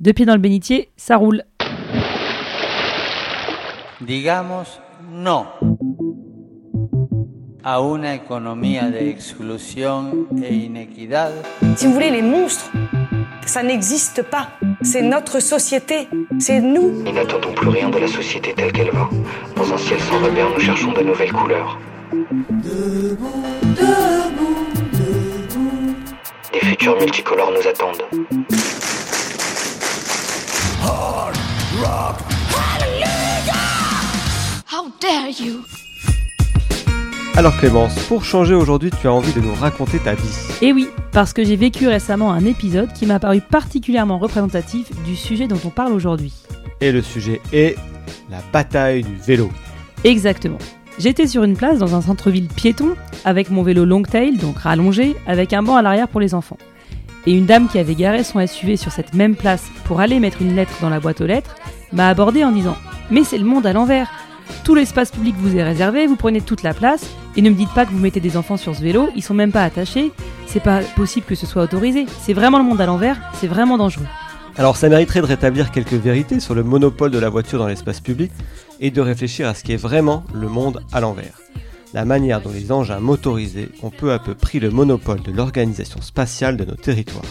Deux pieds dans le bénitier, ça roule. Digamos no a una economía de exclusión e inequidad. Si vous voulez, les monstres, ça n'existe pas. C'est notre société, c'est nous. Nous n'attendons plus rien de la société telle qu'elle va. Dans un ciel sans repère, nous cherchons de nouvelles couleurs. Des futurs multicolores nous attendent. How dare you Alors Clémence, pour changer aujourd'hui, tu as envie de nous raconter ta vie. Et oui, parce que j'ai vécu récemment un épisode qui m'a paru particulièrement représentatif du sujet dont on parle aujourd'hui. Et le sujet est la bataille du vélo. Exactement. J'étais sur une place dans un centre-ville piéton, avec mon vélo Longtail, donc rallongé, avec un banc à l'arrière pour les enfants. Et une dame qui avait garé son SUV sur cette même place pour aller mettre une lettre dans la boîte aux lettres m'a abordé en disant Mais c'est le monde à l'envers Tout l'espace public vous est réservé, vous prenez toute la place, et ne me dites pas que vous mettez des enfants sur ce vélo, ils sont même pas attachés, c'est pas possible que ce soit autorisé. C'est vraiment le monde à l'envers, c'est vraiment dangereux. Alors ça mériterait de rétablir quelques vérités sur le monopole de la voiture dans l'espace public et de réfléchir à ce qui est vraiment le monde à l'envers. La manière dont les engins motorisés ont peu à peu pris le monopole de l'organisation spatiale de nos territoires.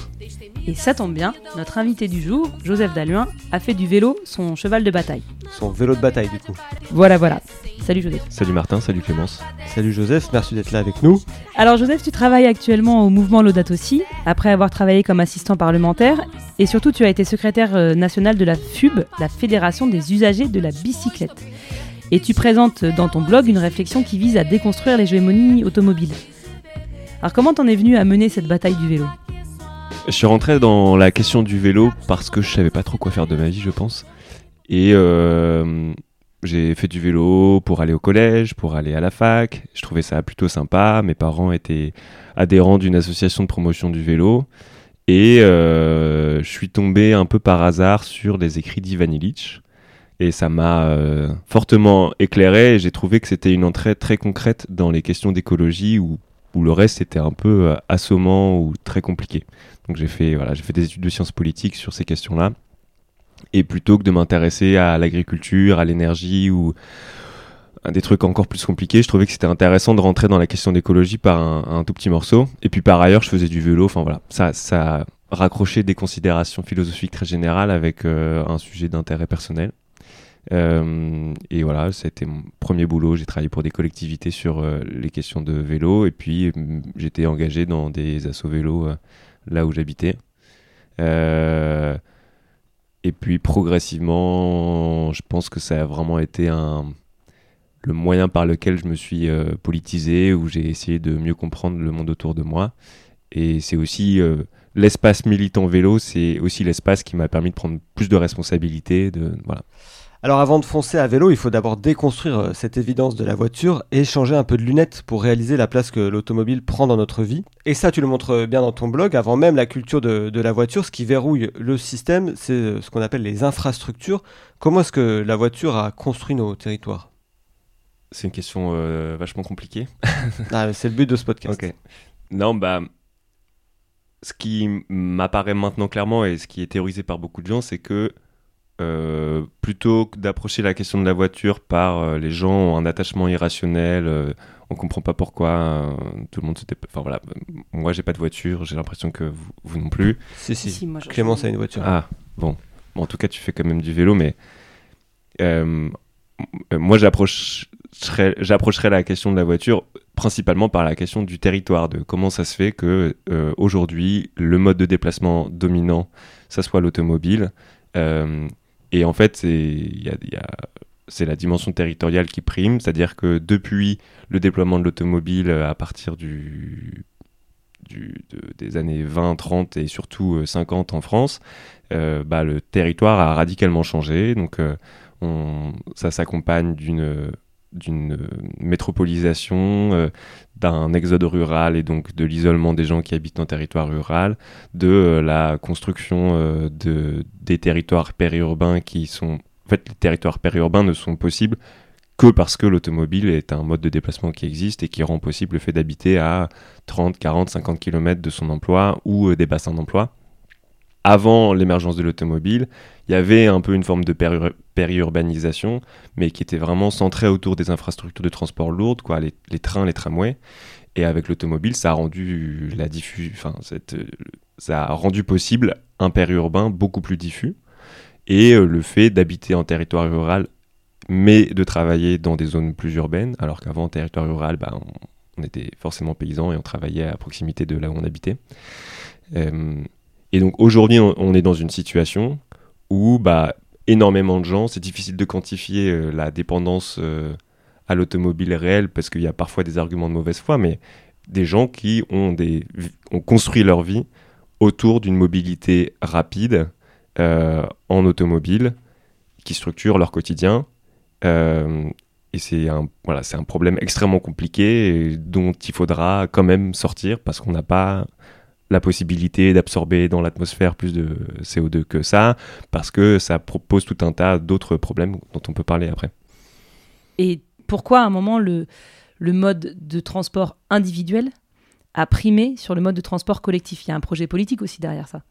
Et ça tombe bien, notre invité du jour, Joseph Dalluin, a fait du vélo son cheval de bataille. Son vélo de bataille du coup. Voilà, voilà. Salut Joseph. Salut Martin, salut Clémence. Salut Joseph, merci d'être là avec nous. Alors Joseph, tu travailles actuellement au mouvement Laudato Si, après avoir travaillé comme assistant parlementaire, et surtout tu as été secrétaire euh, national de la FUB, la Fédération des usagers de la bicyclette. Et tu présentes dans ton blog une réflexion qui vise à déconstruire l'hégémonie automobile. Alors comment t'en es venu à mener cette bataille du vélo? Je suis rentré dans la question du vélo parce que je savais pas trop quoi faire de ma vie, je pense. Et euh, j'ai fait du vélo pour aller au collège, pour aller à la fac. Je trouvais ça plutôt sympa. Mes parents étaient adhérents d'une association de promotion du vélo. Et euh, je suis tombé un peu par hasard sur les écrits d'Ivan Illich. Et ça m'a euh, fortement éclairé. J'ai trouvé que c'était une entrée très concrète dans les questions d'écologie où, où le reste était un peu euh, assommant ou très compliqué. Donc j'ai fait, voilà, j'ai fait des études de sciences politiques sur ces questions-là. Et plutôt que de m'intéresser à l'agriculture, à l'énergie ou à des trucs encore plus compliqués, je trouvais que c'était intéressant de rentrer dans la question d'écologie par un, un, tout petit morceau. Et puis par ailleurs, je faisais du vélo. Enfin voilà, ça, ça raccrochait des considérations philosophiques très générales avec euh, un sujet d'intérêt personnel. Euh, et voilà, c'était mon premier boulot. J'ai travaillé pour des collectivités sur euh, les questions de vélo. Et puis j'étais engagé dans des assos vélo euh, là où j'habitais. Et puis progressivement, je pense que ça a vraiment été un, le moyen par lequel je me suis politisé, où j'ai essayé de mieux comprendre le monde autour de moi. Et c'est aussi l'espace militant vélo, c'est aussi l'espace qui m'a permis de prendre plus de responsabilités. De, voilà. Alors avant de foncer à vélo, il faut d'abord déconstruire euh, cette évidence de la voiture et changer un peu de lunettes pour réaliser la place que l'automobile prend dans notre vie. Et ça, tu le montres bien dans ton blog, avant même la culture de, de la voiture, ce qui verrouille le système, c'est ce qu'on appelle les infrastructures. Comment est-ce que la voiture a construit nos territoires? C'est une question euh, vachement compliquée. ah, c'est le but de ce podcast. Non, bah, ce qui m'apparaît maintenant clairement et ce qui est théorisé par beaucoup de gens, c'est que euh, plutôt que d'approcher la question de la voiture par euh, les gens ont un attachement irrationnel, euh, on comprend pas pourquoi, euh, tout le monde se dé... Enfin voilà, moi j'ai pas de voiture, j'ai l'impression que vous, vous, non plus. Si, si, Si, moi, je- Clémence a une voiture. Ah, bon. bon. En tout cas, tu fais quand même du vélo, mais moi j'approcherais j'approcherais la question de la voiture principalement par la question du territoire, de comment ça se fait que euh, aujourd'hui le mode de déplacement dominant, ça soit l'automobile. Euh, et en fait, c'est la dimension territoriale qui prime, c'est-à-dire que depuis le déploiement de l'automobile euh, à partir du, du- de- des années 20, 30 et surtout euh, 50 en France, euh, bah, le territoire a radicalement changé. Donc, euh, on- ça s'accompagne d'une d'une métropolisation, euh, d'un exode rural et donc de l'isolement des gens qui habitent en territoire rural, de euh, la construction euh, de, des territoires périurbains qui sont... En fait, les territoires périurbains ne sont possibles que parce que l'automobile est un mode de déplacement qui existe et qui rend possible le fait d'habiter à 30, 40, 50 km de son emploi ou euh, des bassins d'emploi. Avant l'émergence de l'automobile, il y avait un peu une forme de péri- périurbanisation, mais qui était vraiment centrée autour des infrastructures de transport lourdes, quoi, les, trains, les tramways. Et avec l'automobile, ça a rendu la diffus, enfin, cette, euh, ça a rendu possible un périurbain beaucoup plus diffus. Et euh, le fait d'habiter en territoire rural, mais de travailler dans des zones plus urbaines, alors qu'avant, en territoire rural, bah, on, on était forcément paysan et on travaillait à proximité de là où on habitait. Euh, et donc aujourd'hui, on, on est dans une situation où bah, énormément de gens, c'est difficile de quantifier euh, la dépendance euh, à l'automobile réelle parce qu'il y a parfois des arguments de mauvaise foi, mais des gens qui ont, des, ont construit leur vie autour d'une mobilité rapide euh, en automobile qui structure leur quotidien. Et c'est un, voilà, un problème extrêmement compliqué dont il faudra quand même sortir parce qu'on n'a pas la possibilité d'absorber dans l'atmosphère plus de CO2 que ça, parce que ça propose tout un tas d'autres problèmes dont on peut parler après. Et pourquoi à un moment le, le mode de transport individuel a primé sur le mode de transport collectif? Il y a un projet politique aussi derrière ça.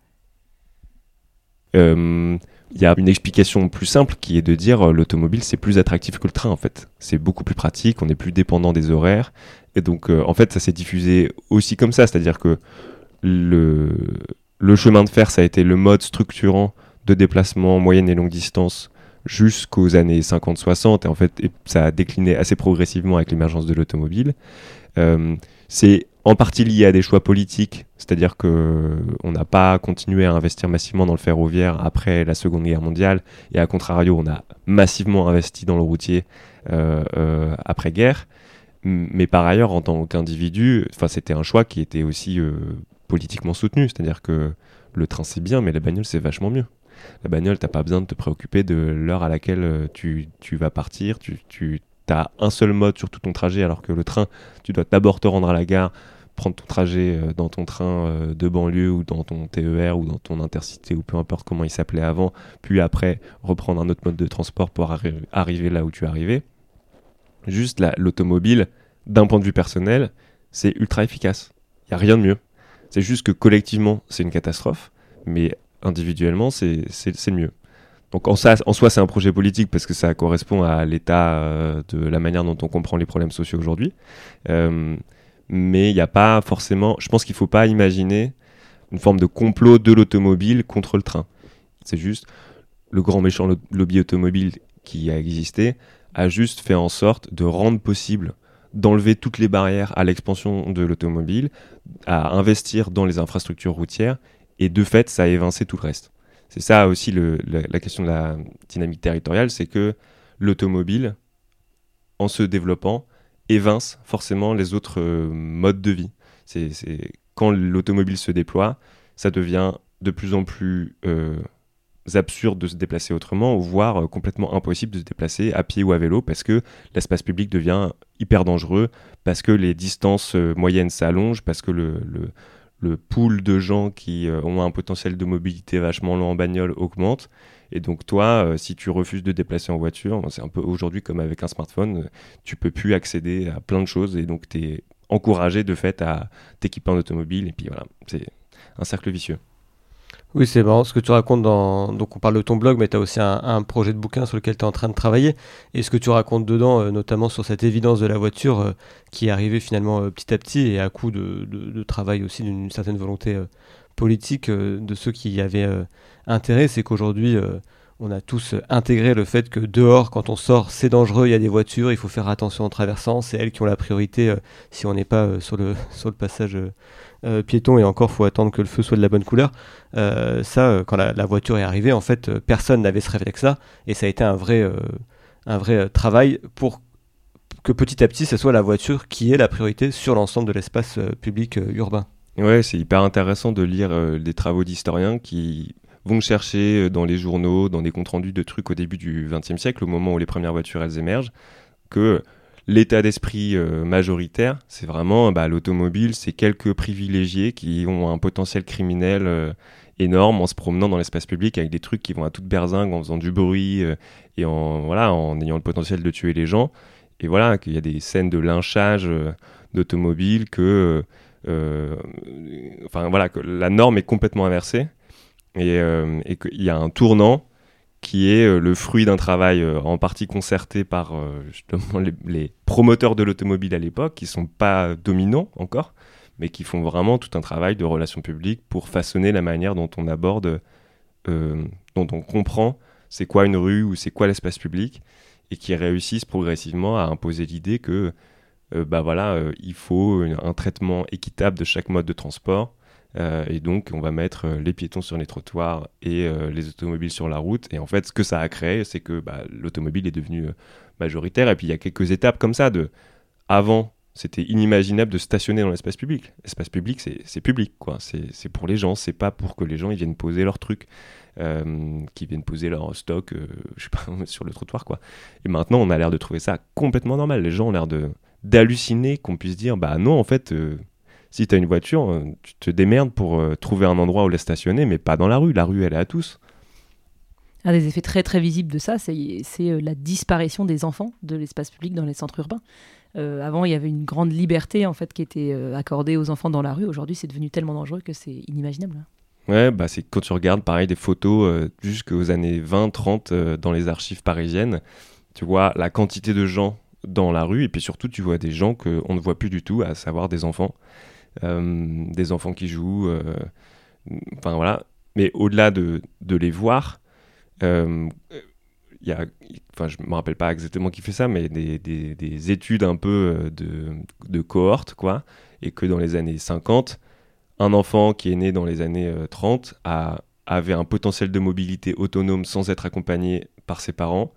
Euh, Il y a une explication plus simple qui est de dire euh, l'automobile c'est plus attractif que le train en fait. C'est beaucoup plus pratique, on est plus dépendant des horaires. Et donc euh, en fait ça s'est diffusé aussi comme ça, c'est-à-dire que le, chemin de fer ça a été le mode structurant de déplacement moyenne et longue distance jusqu'aux années 50-60 et en fait ça a décliné assez progressivement avec l'émergence de l'automobile. Euh, c'est en partie lié à des choix politiques, c'est-à-dire que on n'a pas continué à investir massivement dans le ferroviaire après la Seconde Guerre mondiale, et à contrario, on a massivement investi dans le routier euh, euh, après-guerre. M- Mais par ailleurs, en tant qu'individu, c'était un choix qui était aussi euh, politiquement soutenu, c'est-à-dire que le train c'est bien, mais la bagnole c'est vachement mieux. La bagnole, t'as pas besoin de te préoccuper de l'heure à laquelle euh, tu, tu vas partir, tu, tu as un seul mode sur tout ton trajet, alors que le train, tu dois d'abord te rendre à la gare, prendre ton trajet euh, dans ton train euh, de banlieue ou dans ton TER ou dans ton intercité ou peu importe comment il s'appelait avant, puis après reprendre un autre mode de transport pour arri- arriver là où tu es arrivé. Juste la- l'automobile, d'un point de vue personnel, c'est ultra efficace. Il n'y a rien de mieux. C'est juste que collectivement, c'est une catastrophe, mais individuellement, c'est mieux. Donc en, ça, en soi, c'est un projet politique parce que ça correspond à l'état euh, de la manière dont on comprend les problèmes sociaux aujourd'hui. Euh, mais il n'y a pas forcément. Je pense qu'il ne faut pas imaginer une forme de complot de l'automobile contre le train. C'est juste le grand méchant lo- lobby automobile qui a existé a juste fait en sorte de rendre possible d'enlever toutes les barrières à l'expansion de l'automobile, à investir dans les infrastructures routières, et de fait, ça a évincé tout le reste. C'est ça aussi la, question de la dynamique territoriale, c'est que l'automobile, en se développant, évince forcément les autres euh, modes de vie. C'est- quand l'automobile se déploie, ça devient de plus en plus euh, absurde de se déplacer autrement, voire euh, complètement impossible de se déplacer à pied ou à vélo, parce que l'espace public devient hyper dangereux, parce que les distances euh, moyennes s'allongent, parce que le, le, le pool de gens qui euh, ont un potentiel de mobilité vachement long en bagnole augmente. Et donc toi, si tu refuses de déplacer en voiture, c'est un peu aujourd'hui comme avec un smartphone, tu peux plus accéder à plein de choses et donc tu es encouragé de fait à t'équiper en automobile et puis voilà, c'est un cercle vicieux. Oui, c'est marrant ce que tu racontes dans. Donc, on parle de ton blog, mais tu as aussi un, projet de bouquin sur lequel tu es en train de travailler. Et ce que tu racontes dedans, euh, notamment sur cette évidence de la voiture euh, qui est arrivée finalement euh, petit à petit et à coup de, de- travail aussi d'une certaine volonté politique de ceux qui y avaient intérêt, c'est qu'aujourd'hui, on a tous intégré le fait que dehors, quand on sort, c'est dangereux, il y a des voitures, il faut faire attention en traversant, c'est elles qui ont la priorité si on n'est pas sur, le, sur le passage euh, piéton et encore, faut attendre que le feu soit de la bonne couleur. Euh, ça, euh, quand la, voiture est arrivée, en fait, euh, personne n'avait ce réflexe-là, et ça a été un vrai, un vrai travail pour que petit à petit, ce soit la voiture qui ait la priorité sur l'ensemble de l'espace public urbain. Ouais, c'est hyper intéressant de lire des travaux d'historiens qui vont chercher dans les journaux, dans des comptes rendus de trucs au début du XXe siècle, au moment où les premières voitures elles émergent, que l'état d'esprit euh, majoritaire, c'est vraiment bah, l'automobile, c'est quelques privilégiés qui ont un potentiel criminel euh, énorme en se promenant dans l'espace public avec des trucs qui vont à toute berzingue en faisant du bruit euh, et en voilà en ayant le potentiel de tuer les gens. Et voilà qu'il y a des scènes de lynchage d'automobiles que enfin voilà que la norme est complètement inversée et, et qu'il y a un tournant qui est euh, le fruit d'un travail euh, en partie concerté par euh, les, promoteurs de l'automobile à l'époque, qui sont pas dominants encore, mais qui font vraiment tout un travail de relations publiques pour façonner la manière dont on aborde, dont on comprend c'est quoi une rue ou c'est quoi l'espace public, et qui réussissent progressivement à imposer l'idée que bah il faut un traitement équitable de chaque mode de transport. Euh, et donc, on va mettre euh, les piétons sur les trottoirs et euh, les automobiles sur la route. Et en fait, ce que ça a créé, c'est que bah, l'automobile est devenue majoritaire. Et puis, il y a quelques étapes comme ça. De... Avant, c'était inimaginable de stationner dans l'espace public. L'espace public, c'est public, quoi. C'est pour les gens. C'est pas pour que les gens ils viennent poser leurs trucs, euh, qui viennent poser leur stock, je sais pas, sur le trottoir, quoi. Et maintenant, on a l'air de trouver ça complètement normal. Les gens ont l'air d'halluciner qu'on puisse dire, bah non, en fait, si tu as une voiture, euh, tu te démerdes pour euh, trouver un endroit où la stationner, mais pas dans la rue. La rue, elle est à tous. Un des effets très très visibles de ça, c'est euh, la disparition des enfants de l'espace public dans les centres urbains. Euh, avant, il y avait une grande liberté en fait qui était euh, accordée aux enfants dans la rue. Aujourd'hui, c'est devenu tellement dangereux que c'est inimaginable. hein. Ouais, bah c'est quand tu regardes pareil des photos euh, jusqu'aux années 20, 30 euh, dans les archives parisiennes, tu vois la quantité de gens dans la rue et puis surtout tu vois des gens qu'on ne voit plus du tout, à savoir des enfants, des enfants qui jouent, euh, enfin voilà. Mais au-delà de, les voir, euh, il y a, enfin je me rappelle pas exactement qui fait ça, mais des, des- des études un peu euh, de, cohorte quoi, et que dans les années 50 un enfant qui est né dans les années euh, 30 a, avait un potentiel de mobilité autonome sans être accompagné par ses parents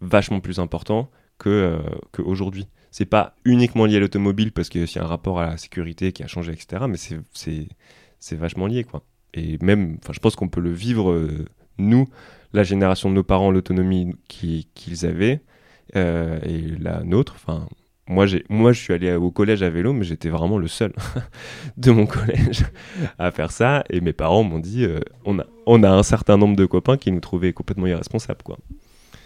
vachement plus important euh, qu'aujourd'hui. C'est pas uniquement lié à l'automobile parce qu'il y a aussi un rapport à la sécurité qui a changé, etc. Mais c'est- vachement lié, quoi. Et même, enfin, je pense qu'on peut le vivre, euh, nous, la génération de nos parents, l'autonomie qui- qu'ils avaient, euh, et la nôtre, enfin, moi, moi, je suis allé au collège à vélo, mais j'étais vraiment le seul de mon collège à faire ça. Et mes parents m'ont dit, euh, on, a, on a un certain nombre de copains qui nous trouvaient complètement irresponsables, quoi.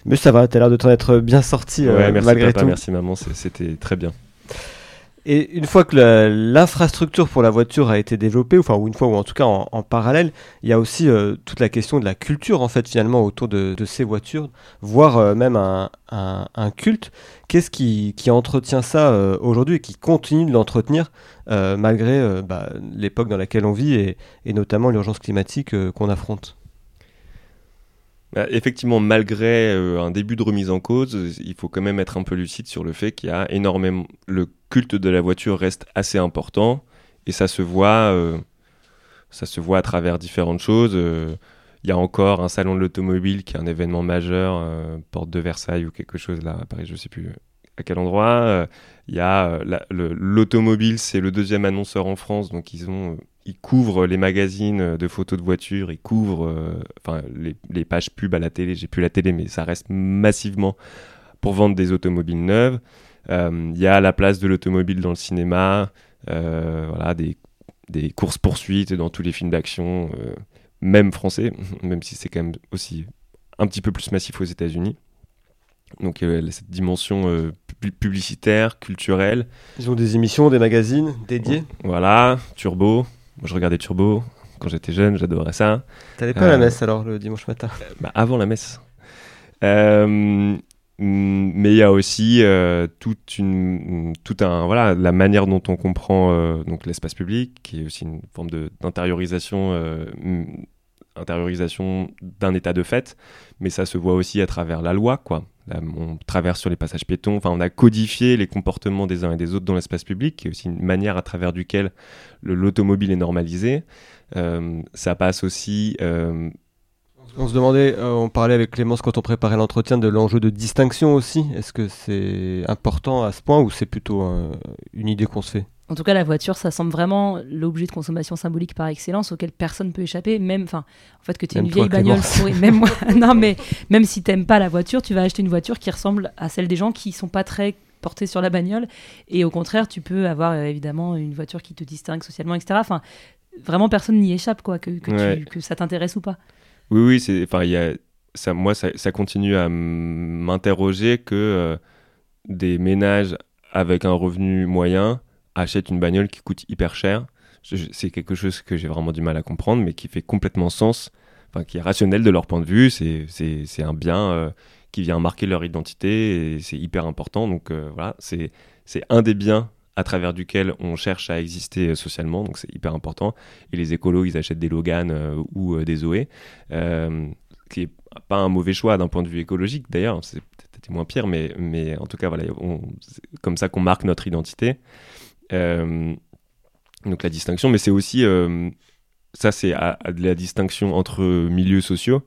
Mais ça va, t'as l'air de t'en être bien sorti euh, ouais, merci malgré papa, tout. merci maman, c'était très bien. Et une fois que l'infrastructure pour la voiture a été développée, enfin, ou une fois, ou en tout cas en, en parallèle, il y a aussi euh, toute la question de la culture, en fait, finalement, autour de, de ces voitures, voire euh, même un, un- un culte. Qu'est-ce qui, qui entretient ça euh, aujourd'hui et qui continue de l'entretenir euh, malgré euh, bah, l'époque dans laquelle on vit et, et notamment l'urgence climatique euh, qu'on affronte? Effectivement, malgré euh, un début de remise en cause, il faut quand même être un peu lucide sur le fait qu'il y a énormément. Le culte de la voiture reste assez important et ça se voit, euh, ça se voit à travers différentes choses. euh, Il y a encore un salon de l'automobile qui est un événement majeur, porte de Versailles ou quelque chose là à Paris, je sais plus à quel endroit. Il y a la- le- l'automobile, c'est le deuxième annonceur en France, donc ils ont, ils couvrent les magazines de photos de voitures, ils couvrent, euh, enfin les, les pages pub à la télé. J'ai plus la télé, mais ça reste massivement pour vendre des automobiles neuves. Euh, Il y a la place de l'automobile dans le cinéma, euh, voilà des, des courses poursuites dans tous les films d'action, même français, même si c'est quand même aussi un petit peu plus massif aux États-Unis. Donc euh, cette dimension euh, pu- publicitaire, culturelle. Ils ont des émissions, des magazines dédiés. Voilà, Turbo. Moi, je regardais Turbo quand j'étais jeune, j'adorais ça. T'allais pas à la Euh, messe alors le dimanche matin? Bah, avant la messe. Euh, mais il y a aussi euh, toute une, tout un, voilà, la manière dont on comprend euh, donc l'espace public, qui est aussi une forme de- d'intériorisation, euh, intériorisation d'un état de fait, mais ça se voit aussi à travers la loi, quoi. On traverse sur les passages piétons, enfin, on a codifié les comportements des uns et des autres dans l'espace public, qui est aussi une manière à travers duquel le- l'automobile est normalisé. Euh, ça passe aussi euh, On se demandait, euh, on parlait avec Clémence quand on préparait l'entretien de l'enjeu de distinction aussi. Est-ce que c'est important à ce point ou c'est plutôt une idée qu'on se fait? En tout cas, la voiture, ça semble vraiment l'objet de consommation symbolique par excellence auquel personne peut échapper. Même, enfin, en fait, que tu Même une toi, vieille bagnole pourrie, même moi, non, mais même si t'aimes pas la voiture, tu vas acheter une voiture qui ressemble à celle des gens qui sont pas très portés sur la bagnole. Et au contraire, tu peux avoir euh, évidemment une voiture qui te distingue socialement, etc. Enfin, vraiment, personne n'y échappe, quoi, que, que, tu- Ouais. que ça t'intéresse ou pas. Oui, oui, c'est, enfin, il y a, ça, moi, ça, ça continue à m'interroger que euh, des ménages avec un revenu moyen achètent une bagnole qui coûte hyper cher. C'est quelque chose que j'ai vraiment du mal à comprendre, mais qui fait complètement sens enfin, qui est rationnel de leur point de vue. C'est, un bien euh, qui vient marquer leur identité et c'est hyper important. Donc euh, voilà, c'est, un des biens à travers duquel on cherche à exister euh, socialement, donc c'est hyper important. Et les écolos, ils achètent des Logan ou des Zoé, euh, qui est pas un mauvais choix d'un point de vue écologique d'ailleurs, c'est peut-être moins pire, mais, mais en tout cas, voilà, comme ça qu'on marque notre identité. Euh, donc la distinction, mais c'est aussi, euh, ça c'est la distinction entre milieux sociaux,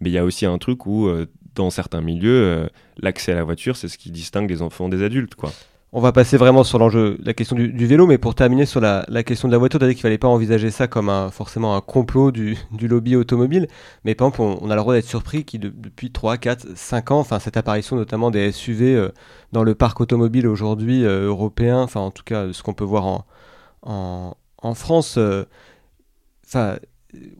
mais il y a aussi un truc où, euh, dans certains milieux, l'accès à la voiture, c'est ce qui distingue les enfants des adultes, quoi. On va passer vraiment sur l'enjeu, la question du, vélo, mais pour terminer sur la, question de la voiture, tu as dit qu'il fallait pas envisager ça comme un, forcément un complot du, lobby automobile, mais par exemple, on, a le droit d'être surpris qui de- depuis 3, 4, 5 ans, cette apparition notamment des SUV euh, dans le parc automobile aujourd'hui euh, européen, enfin en tout cas ce qu'on peut voir en France, euh, enfin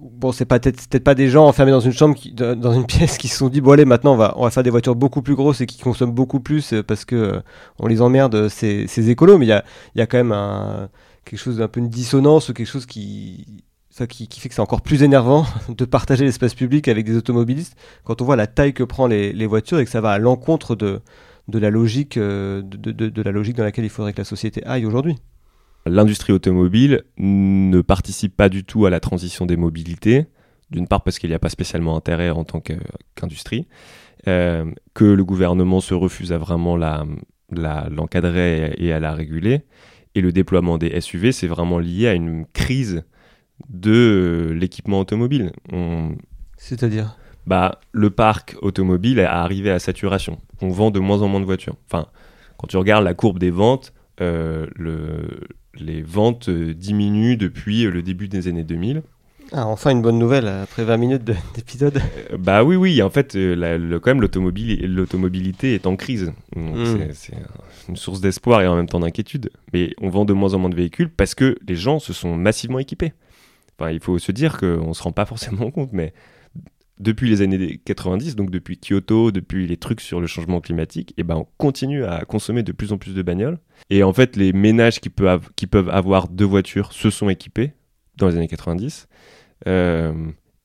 bon c'est peut-être pas des gens enfermés dans une chambre qui, dans une pièce qui se sont dit bon allez maintenant on va on va faire des voitures beaucoup plus grosses et qui consomment beaucoup plus euh, parce que euh, on les emmerde euh, ces, ces écolos mais il y a, y a quand même un, quelque chose d'un peu une dissonance ou quelque chose qui ça qui, qui fait que c'est encore plus énervant de partager l'espace public avec des automobilistes quand on voit la taille que prend les, les voitures et que ça va à l'encontre de, de la logique de- de la logique dans laquelle il faudrait que la société aille aujourd'hui. L'industrie automobile ne participe pas du tout à la transition des mobilités, d'une part parce qu'il n'y a pas spécialement intérêt en tant qu'industrie, euh, que le gouvernement se refuse à vraiment la- la- l'encadrer et à la réguler, et le déploiement des SUV, c'est vraiment lié à une crise de l'équipement automobile. On- C'est-à-dire? Bah, le parc automobile est arrivé à saturation. On vend de moins en moins de voitures. Enfin, quand tu regardes la courbe des ventes, euh, le- les ventes euh, diminuent depuis euh, le début des années 2000. ah, enfin une bonne nouvelle après 20 minutes de- d'épisode. Euh, bah oui, oui, en fait, euh, la- le- quand même, l'automobilité est en crise. Mm. c'est- C'est une source d'espoir et en même temps d'inquiétude. Mais on vend de moins en moins de véhicules parce que les gens se sont massivement équipés. Enfin, il faut se dire qu'on ne se rend pas forcément compte, mais depuis les années 90, donc depuis Kyoto, depuis les trucs sur le changement climatique, et ben on continue à consommer de plus en plus de bagnoles. Et en fait, les ménages qui peuvent, avoir deux voitures se sont équipés dans les années 90. Euh,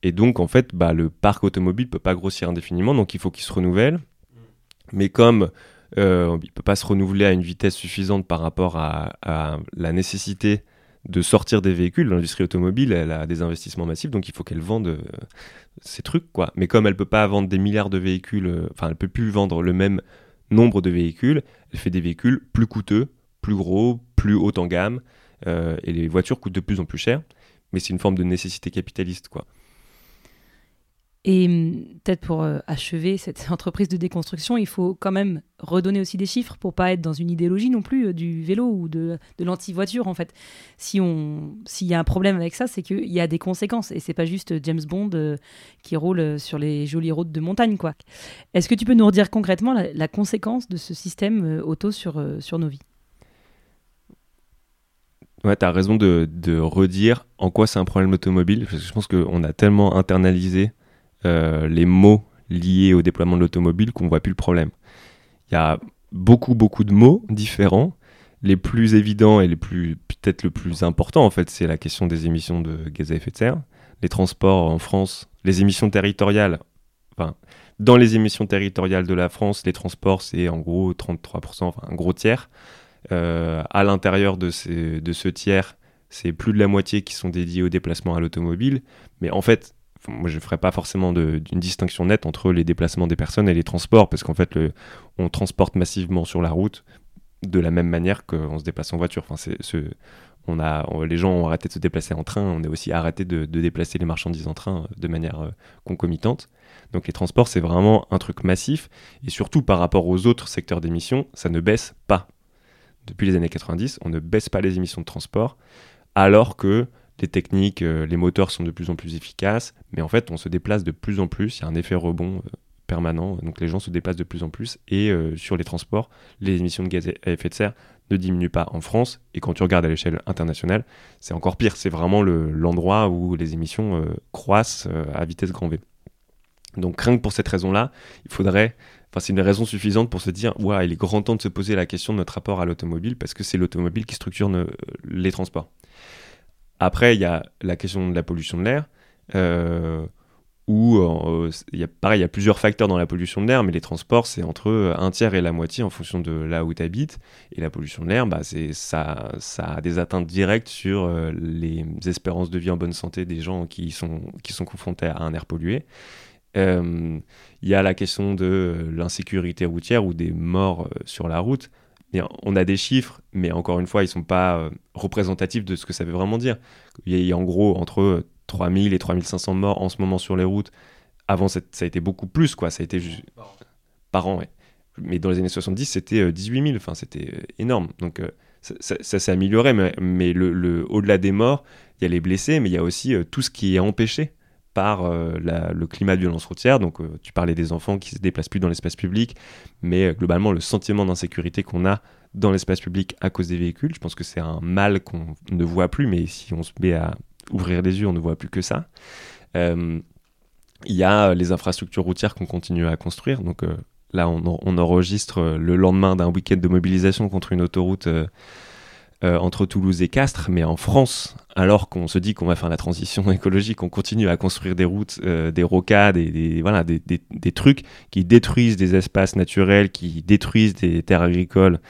et donc, en fait, bah, le parc automobile peut pas grossir indéfiniment, donc il faut qu'il se renouvelle. Mais comme euh, il peut pas se renouveler à une vitesse suffisante par rapport à la nécessité de sortir des véhicules, l'industrie automobile, elle a des investissements massifs, donc il faut qu'elle vende euh, ces trucs, quoi. Mais comme elle peut pas vendre des milliards de véhicules, euh, enfin, elle peut plus vendre le même nombre de véhicules, elle fait des véhicules plus coûteux, plus gros, plus haut en gamme, euh, et les voitures coûtent de plus en plus cher. Mais c'est une forme de nécessité capitaliste, quoi. Et hum, peut-être pour euh, achever cette entreprise de déconstruction, il faut quand même redonner aussi des chiffres pour pas être dans une idéologie non plus euh, du vélo ou de, de l'anti-voiture en fait. Si on, s'il y a un problème avec ça, c'est qu'il y a des conséquences et c'est pas juste James Bond euh, qui roule sur les jolies routes de montagne quoi. Est-ce que tu peux nous redire concrètement la, conséquence de ce système auto sur, sur nos vies? Ouais, t'as raison de, de redire en quoi c'est un problème automobile, parce que je pense qu'on a tellement internalisé les mots liés au déploiement de l'automobile qu'on voit plus le problème. Il y a beaucoup, beaucoup de mots différents. Les plus évidents et les plus, peut-être le plus important, en fait, c'est la question des émissions de gaz à effet de serre. Les transports en France, les émissions territoriales, enfin, dans les émissions territoriales de la France, les transports, c'est en gros 33%, enfin, un gros tiers. Euh, à l'intérieur de, de ce tiers, c'est plus de la moitié qui sont dédiés au déplacement à l'automobile. Mais en fait, moi je ne ferai pas forcément d'une distinction nette entre les déplacements des personnes et les transports, parce qu'en fait, on transporte massivement sur la route de la même manière qu'on se déplace en voiture. On a, les gens ont arrêté de se déplacer en train, on a aussi arrêté de, de déplacer les marchandises en train euh, de manière euh, concomitante. Donc les transports, c'est vraiment un truc massif, et surtout par rapport aux autres secteurs d'émissions, ça ne baisse pas depuis les années 90, on ne baisse pas les émissions de transport, alors que les techniques, euh, les moteurs sont de plus en plus efficaces, mais en fait on se déplace de plus en plus, il y a un effet rebond euh, permanent, donc les gens se déplacent de plus en plus, et euh, sur les transports, les émissions de gaz à effet de serre ne diminuent pas en France, et quand tu regardes à l'échelle internationale, c'est encore pire, c'est vraiment le- l'endroit où les émissions croissent à vitesse grand V. Donc rien que pour cette raison-là, il faudrait Enfin, c'est une raison suffisante pour se dire, ouais, il est grand temps de se poser la question de notre rapport à l'automobile parce que c'est l'automobile qui structure les transports. Après, il y a la question de la pollution de l'air. Euh, où euh, y a, pareil, il y a plusieurs facteurs dans la pollution de l'air, mais les transports, c'est entre euh, un tiers et la moitié en fonction de là où tu habites. Et la pollution de l'air, bah, ça, ça a des atteintes directes sur les espérances de vie en bonne santé des gens qui sont, qui sont confrontés à un air pollué. Il y a la question de l'insécurité routière ou des morts sur la route. On a des chiffres, mais encore une fois, ils ne sont pas représentatifs de ce que ça veut vraiment dire. Il y a en gros entre 3000 et 3500 morts en ce moment sur les routes. Avant, ça a été beaucoup plus, quoi. Ça a été juste... par an, ouais. Mais dans les années 70, c'était 18 euh, 000. Enfin, c'était euh, énorme. Donc, euh, ça, s'est amélioré. Mais, mais le, au-delà des morts, il y a les blessés, mais il y a aussi tout ce qui est empêché par le climat de violence routière. Donc, tu parlais des enfants qui se déplacent plus dans l'espace public, mais globalement, le sentiment d'insécurité qu'on a dans l'espace public à cause des véhicules, je pense que c'est un mal qu'on ne voit plus, mais si on se met à ouvrir les yeux, on ne voit plus que ça. Euh, il y a les infrastructures routières qu'on continue à construire. Donc euh, là, on, enregistre le lendemain d'un week-end de mobilisation contre une autoroute euh, entre Toulouse et Castres, mais en France, alors qu'on se dit qu'on va faire la transition écologique, on continue à construire des routes, des rocades, des, voilà, des, des, trucs qui détruisent des espaces naturels, qui détruisent des terres agricoles,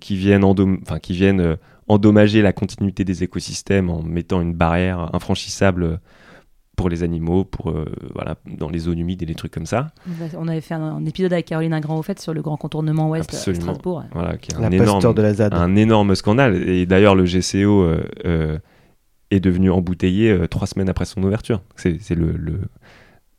qui viennent, enfin, qui viennent endommager la continuité des écosystèmes en mettant une barrière infranchissable pour les animaux, pour euh, voilà, dans les zones humides et des trucs comme ça. On avait fait un, épisode avec Caroline Grand au fait sur le grand contournement ouest à Strasbourg. Voilà, qui est un, énorme, de la un énorme scandale. Et d'ailleurs, le GCO euh, euh, est devenu embouteillé trois semaines après son ouverture. C'est le,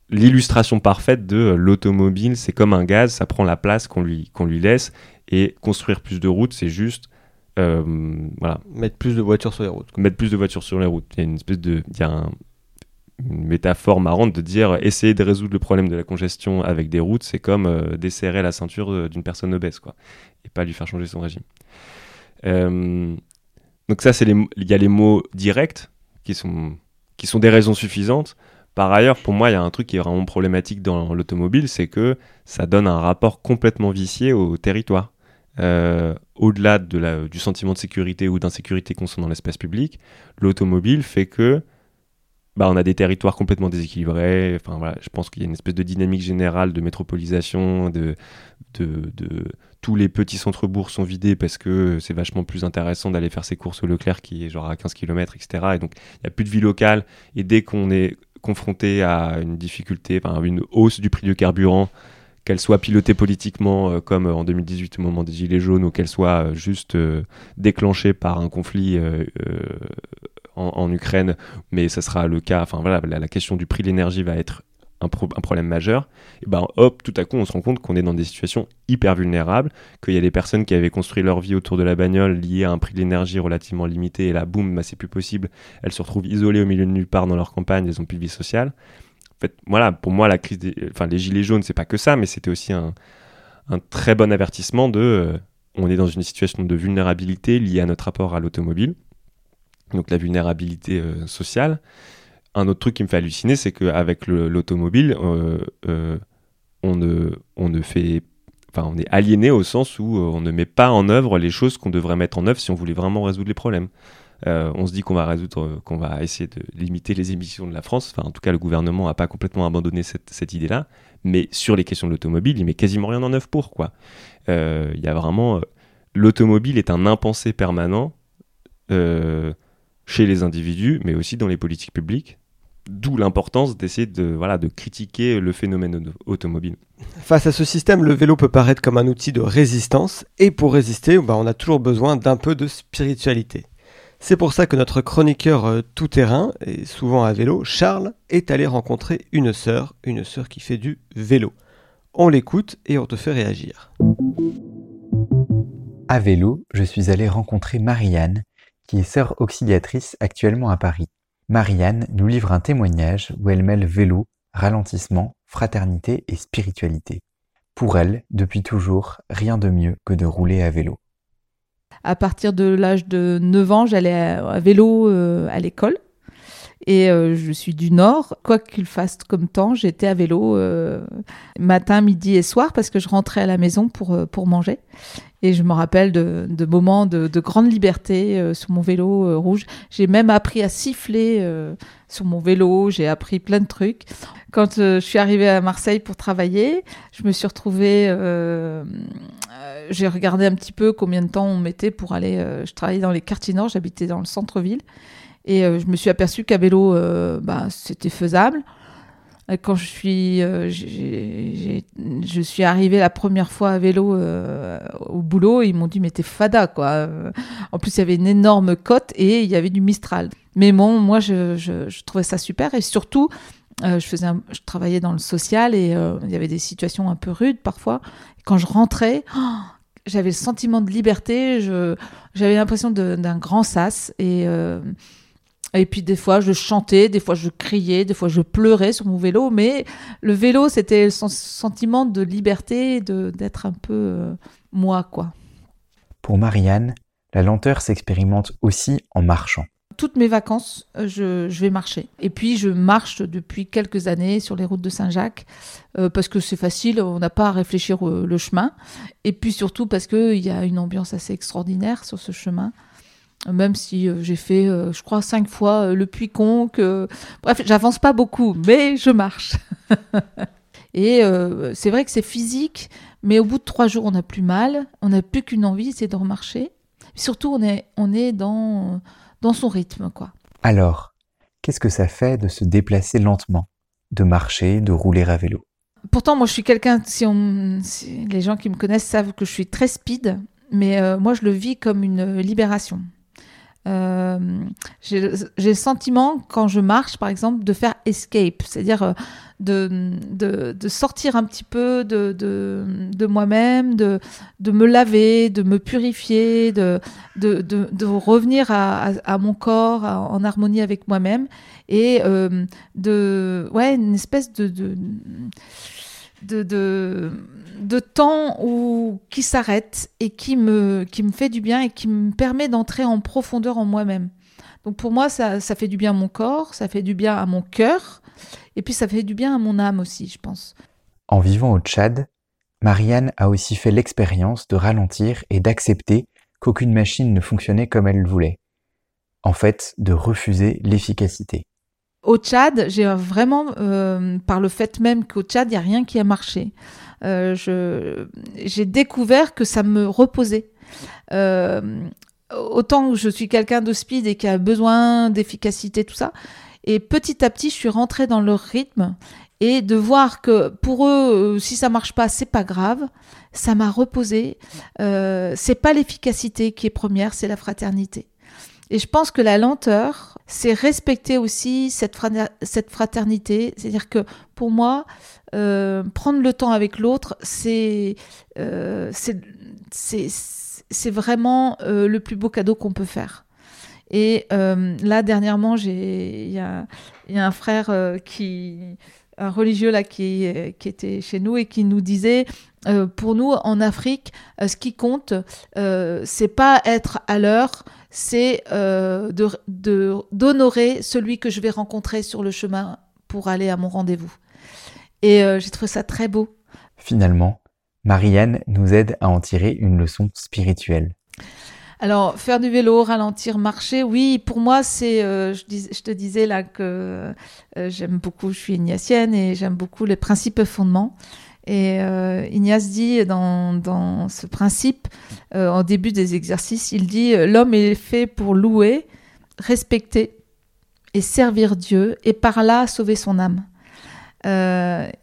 l'illustration parfaite de l'automobile. C'est comme un gaz, ça prend la place qu'on lui, qu'on lui laisse. Et construire plus de routes, c'est juste euh, voilà. Mettre plus de voitures sur les routes. Mettre plus de voitures sur les routes. Il y a une espèce de. Il y a une métaphore marrante de dire essayer de résoudre le problème de la congestion avec des routes, c'est comme euh, desserrer la ceinture euh, d'une personne obèse, quoi. Et pas lui faire changer son régime. donc, ça, c'est il y a les mots directs qui sont, qui sont des raisons suffisantes. Par ailleurs, pour moi, il y a un truc qui est vraiment problématique dans l'automobile, c'est que ça donne un rapport complètement vicié au territoire. Euh, au-delà de du sentiment de sécurité ou d'insécurité qu'on sent dans l'espace public, l'automobile fait que bah, on a des territoires complètement déséquilibrés. Je pense qu'il y a une espèce de dynamique générale de métropolisation, de tous les petits centres-bourgs sont vidés parce que c'est vachement plus intéressant d'aller faire ses courses au Leclerc qui est genre à 15 km, etc. Et donc, il n'y a plus de vie locale. Et dès qu'on est confronté à une difficulté, enfin, une hausse du prix du carburant, qu'elle soit pilotée politiquement euh, comme en 2018 au moment des Gilets jaunes ou qu'elle soit euh, juste euh, déclenchée par un conflit en, Ukraine, mais ça sera le cas, enfin voilà, la, question du prix de l'énergie va être un, problème majeur, et ben hop, tout à coup on se rend compte qu'on est dans des situations hyper vulnérables, qu'il y a des personnes qui avaient construit leur vie autour de la bagnole liée à un prix de l'énergie relativement limité, et là boum, bah, c'est plus possible, elles se retrouvent isolées au milieu de nulle part dans leur campagne, elles n'ont plus de vie sociale. Fait, voilà, pour moi, la crise des, enfin, les gilets jaunes, c'est pas que ça, mais c'était aussi un, un, très bon avertissement de, euh, on est dans une situation de vulnérabilité liée à notre rapport à l'automobile, donc la vulnérabilité euh, sociale. Un autre truc qui me fait halluciner, c'est qu'avec l'automobile, euh, on, ne, on ne fait Enfin, on est aliéné au sens où on ne met pas en œuvre les choses qu'on devrait mettre en œuvre si on voulait vraiment résoudre les problèmes. Euh, on se dit qu'on va résoudre, euh, qu'on va essayer de limiter les émissions de la France. Enfin, en tout cas, le gouvernement n'a pas complètement abandonné cette, idée-là. Mais sur les questions de l'automobile, il met quasiment rien en œuvre pour quoi. Euh, il y a vraiment l'automobile est un impensé permanent chez les individus, mais aussi dans les politiques publiques. D'où l'importance d'essayer de, voilà, de critiquer le phénomène automobile. Face à ce système, le vélo peut paraître comme un outil de résistance, et pour résister, bah, on a toujours besoin d'un peu de spiritualité. C'est pour ça que notre chroniqueur euh, tout-terrain, et souvent à vélo, Charles, est allé rencontrer une sœur, une sœur qui fait du vélo. On l'écoute et on te fait réagir. À vélo, je suis allé rencontrer Marianne, qui est sœur auxiliatrice actuellement à Paris. Marianne nous livre un témoignage où elle mêle vélo, ralentissement, fraternité et spiritualité. Pour elle, depuis toujours, rien de mieux que de rouler à vélo à partir de l'âge de 9 ans, j'allais à, vélo euh, à l'école. Et euh, je suis du Nord. Quoi qu'il fasse comme temps, j'étais à vélo euh, matin, midi et soir parce que je rentrais à la maison pour, pour manger. Et je me rappelle de, moments de, de grande liberté euh, sur mon vélo euh, rouge. J'ai même appris à siffler euh, sur mon vélo. J'ai appris plein de trucs. Quand je suis arrivée à Marseille pour travailler, je me suis retrouvée. J'ai regardé un petit peu combien de temps on mettait pour aller. je travaillais dans les quartiers nord. J'habitais dans le centre-ville. Et je me suis aperçue qu'à vélo, bah, c'était faisable. Euh, Quand je suis, euh, je suis arrivée la première fois à vélo euh, au boulot, ils m'ont dit mais t'es fada quoi. En plus il y avait une énorme côte et il y avait du Mistral. Mais bon, moi je, je- trouvais ça super et surtout je faisais, je travaillais dans le social et il y avait des situations un peu rudes parfois. Quand je rentrais, oh, j'avais le sentiment de liberté, j'avais l'impression d'un grand sas et et puis des fois je chantais, des fois je criais, des fois je pleurais sur mon vélo, mais le vélo c'était le sen- sentiment de liberté, de d'être un peu euh, moi quoi. Pour Marianne, la lenteur s'expérimente aussi en marchant. Toutes mes vacances, euh, je, je vais marcher. Et puis je marche depuis quelques années sur les routes de Saint-Jacques euh, parce que c'est facile, on n'a pas à réfléchir le chemin. Et puis surtout parce qu'il y a une ambiance assez extraordinaire sur ce chemin. Même si euh, j'ai fait, euh, je crois, cinq fois euh, le Puy-Conque. euh, Bref, j'avance pas beaucoup, mais je marche. Et euh, c'est vrai que c'est physique, mais au bout de trois jours, on n'a plus mal, on n'a plus qu'une envie, c'est de remarcher. Surtout, on est, on est dans, dans son rythme, quoi. Alors, qu'est-ce que ça fait de se déplacer lentement, de marcher, de rouler à vélo? Pourtant, moi, je suis quelqu'un, si, on, si les gens qui me connaissent savent que je suis très speed, mais euh, moi, je le vis comme une libération. Euh, j'ai le sentiment, quand je marche, par exemple, de faire escape, c'est-à-dire euh, de, de, de sortir un petit peu de, de, de moi-même, de, de me laver, de me purifier, de, de, de, revenir à, à, mon corps en harmonie avec moi-même. Et euh, de ouais une espèce de, de, de, de temps où, qui s'arrête et qui me, qui me fait du bien et qui me permet d'entrer en profondeur en moi-même. Donc pour moi, ça, ça fait du bien à mon corps, ça fait du bien à mon cœur, et puis ça fait du bien à mon âme aussi, je pense. En vivant au Tchad, Marianne a aussi fait l'expérience de ralentir et d'accepter qu'aucune machine ne fonctionnait comme elle le voulait. En fait, de refuser l'efficacité. Au Tchad, j'ai vraiment, euh, par le fait même qu'au Tchad, il n'y a rien qui a marché, je- j'ai découvert que ça me reposait. Euh, autant que je suis quelqu'un de speed et qui a besoin d'efficacité, tout ça. Et petit à petit, je suis rentrée dans leur rythme et de voir que pour eux, euh, si ça marche pas, c'est pas grave. Ça m'a reposé. Euh, c'est pas l'efficacité qui est première, c'est la fraternité. Et je pense que la lenteur, c'est respecter aussi cette, cette fraternité. C'est-à-dire que pour moi, euh, prendre le temps avec l'autre, c'est euh, vraiment euh, le plus beau cadeau qu'on peut faire. Et là, dernièrement, il y a, un frère qui un religieux là qui, qui était chez nous et qui nous disait pour nous en Afrique ce qui compte c'est pas être à l'heure c'est euh, de de- d'honorer celui que je vais rencontrer sur le chemin pour aller à mon rendez-vous et euh, j'ai trouvé ça très beau Finalement, Marianne nous aide à en tirer une leçon spirituelle. Alors, faire du vélo, ralentir, marcher, oui, pour moi, c'est. euh, je, dis- je te disais là que j'aime beaucoup, je suis ignatienne et j'aime beaucoup les principes et fondements. Et euh, Ignace dit dans, ce principe, euh, en début des exercices, il dit euh, L'homme est fait pour louer, respecter et servir Dieu, et par là sauver son âme.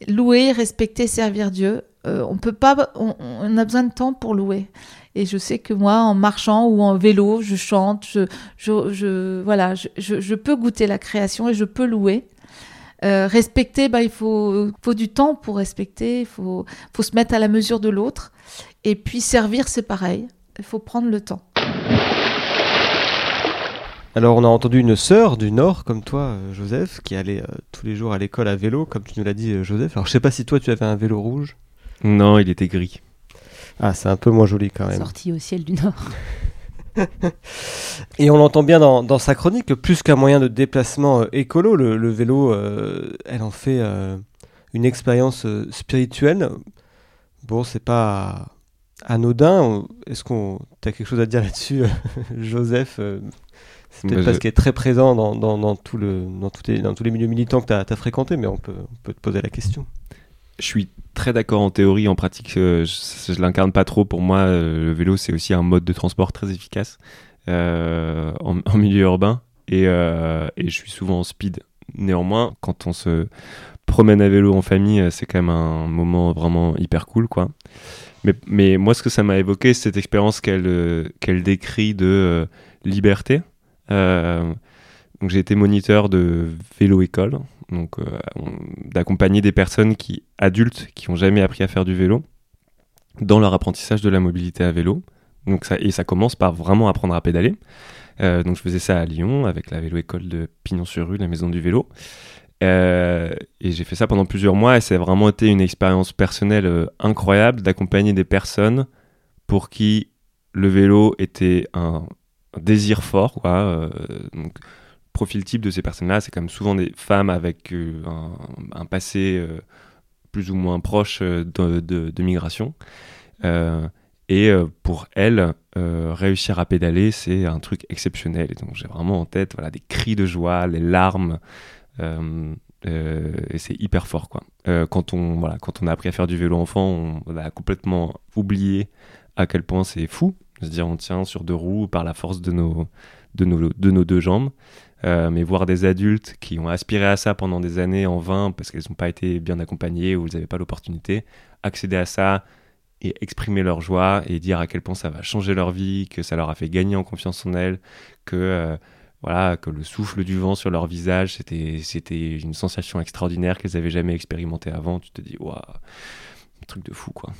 Louer, respecter, servir Dieu. On peut pas, on, a besoin de temps pour louer. Et je sais que moi, en marchant ou en vélo, je chante, je- je peux goûter la création et je peux louer. Euh, respecter, bah, il faut, faut du temps pour respecter, il faut, faut se mettre à la mesure de l'autre. Et puis servir, c'est pareil, il faut prendre le temps. Alors, on a entendu une sœur du Nord, comme toi, euh, Joseph, qui allait euh, tous les jours à l'école à vélo, comme tu nous l'as dit, Joseph. Alors, je sais pas si toi, tu avais un vélo rouge. Non, il était gris. Ah, c'est un peu moins joli quand même. Sorti au ciel du Nord. Et on l'entend bien dans, dans sa chronique, que plus qu'un moyen de déplacement euh, écolo, le, le vélo, euh, elle en fait euh, une expérience euh, spirituelle. Bon, c'est pas anodin. Est-ce qu'on as quelque chose à dire là-dessus, Joseph C'est peut-être Bah, pas je- ce qui est très présent dans, dans, dans tout le, dans, tous les, dans tous les milieux militants que tu as, fréquentés, mais on peut, on peut te poser la question. Je suis très d'accord en théorie, en pratique, euh, je, je l'incarne pas trop. Pour moi, euh, le vélo, c'est aussi un mode de transport très efficace euh, en, milieu urbain. Et, je suis souvent en speed. Néanmoins, quand on se promène à vélo en famille, c'est quand même un moment vraiment hyper cool, quoi. Mais, moi, ce que ça m'a évoqué, c'est cette expérience qu'elle qu'elle décrit de liberté. Donc, j'ai été moniteur de vélo-école, donc euh, d'accompagner des personnes qui adultes qui ont jamais appris à faire du vélo dans leur apprentissage de la mobilité à vélo. Donc ça, et ça commence par vraiment apprendre à pédaler. Euh, donc je faisais ça à Lyon avec la vélo-école de Pignon-sur-Rue, la maison du vélo. Euh, et j'ai fait ça pendant plusieurs mois et a vraiment été une expérience personnelle incroyable d'accompagner des personnes pour qui le vélo était un, désir fort. Donc, profil type de ces personnes-là, c'est quand même souvent des femmes avec euh, un, passé euh, plus ou moins proche euh, de, migration. Et pour elles, réussir à pédaler, c'est un truc exceptionnel. Et donc j'ai vraiment en tête voilà, des cris de joie, les larmes. et c'est hyper fort quoi. Quand on voilà, quand on a appris à faire du vélo enfant, on a complètement oublié à quel point c'est fou se dire on tient sur deux roues par la force de nos de nos, de nos deux jambes. Euh, mais voir des adultes qui ont aspiré à ça pendant des années en vain parce qu'elles n'ont pas été bien accompagnées ou ils n'avaient pas l'opportunité, accéder à ça et exprimer leur joie et dire à quel point ça va changer leur vie, que ça leur a fait gagner en confiance en elles, que euh, voilà, que le souffle du vent sur leur visage, c'était c'était une sensation extraordinaire qu'elles avaient jamais expérimentée avant. Tu te dis waouh, truc de fou quoi.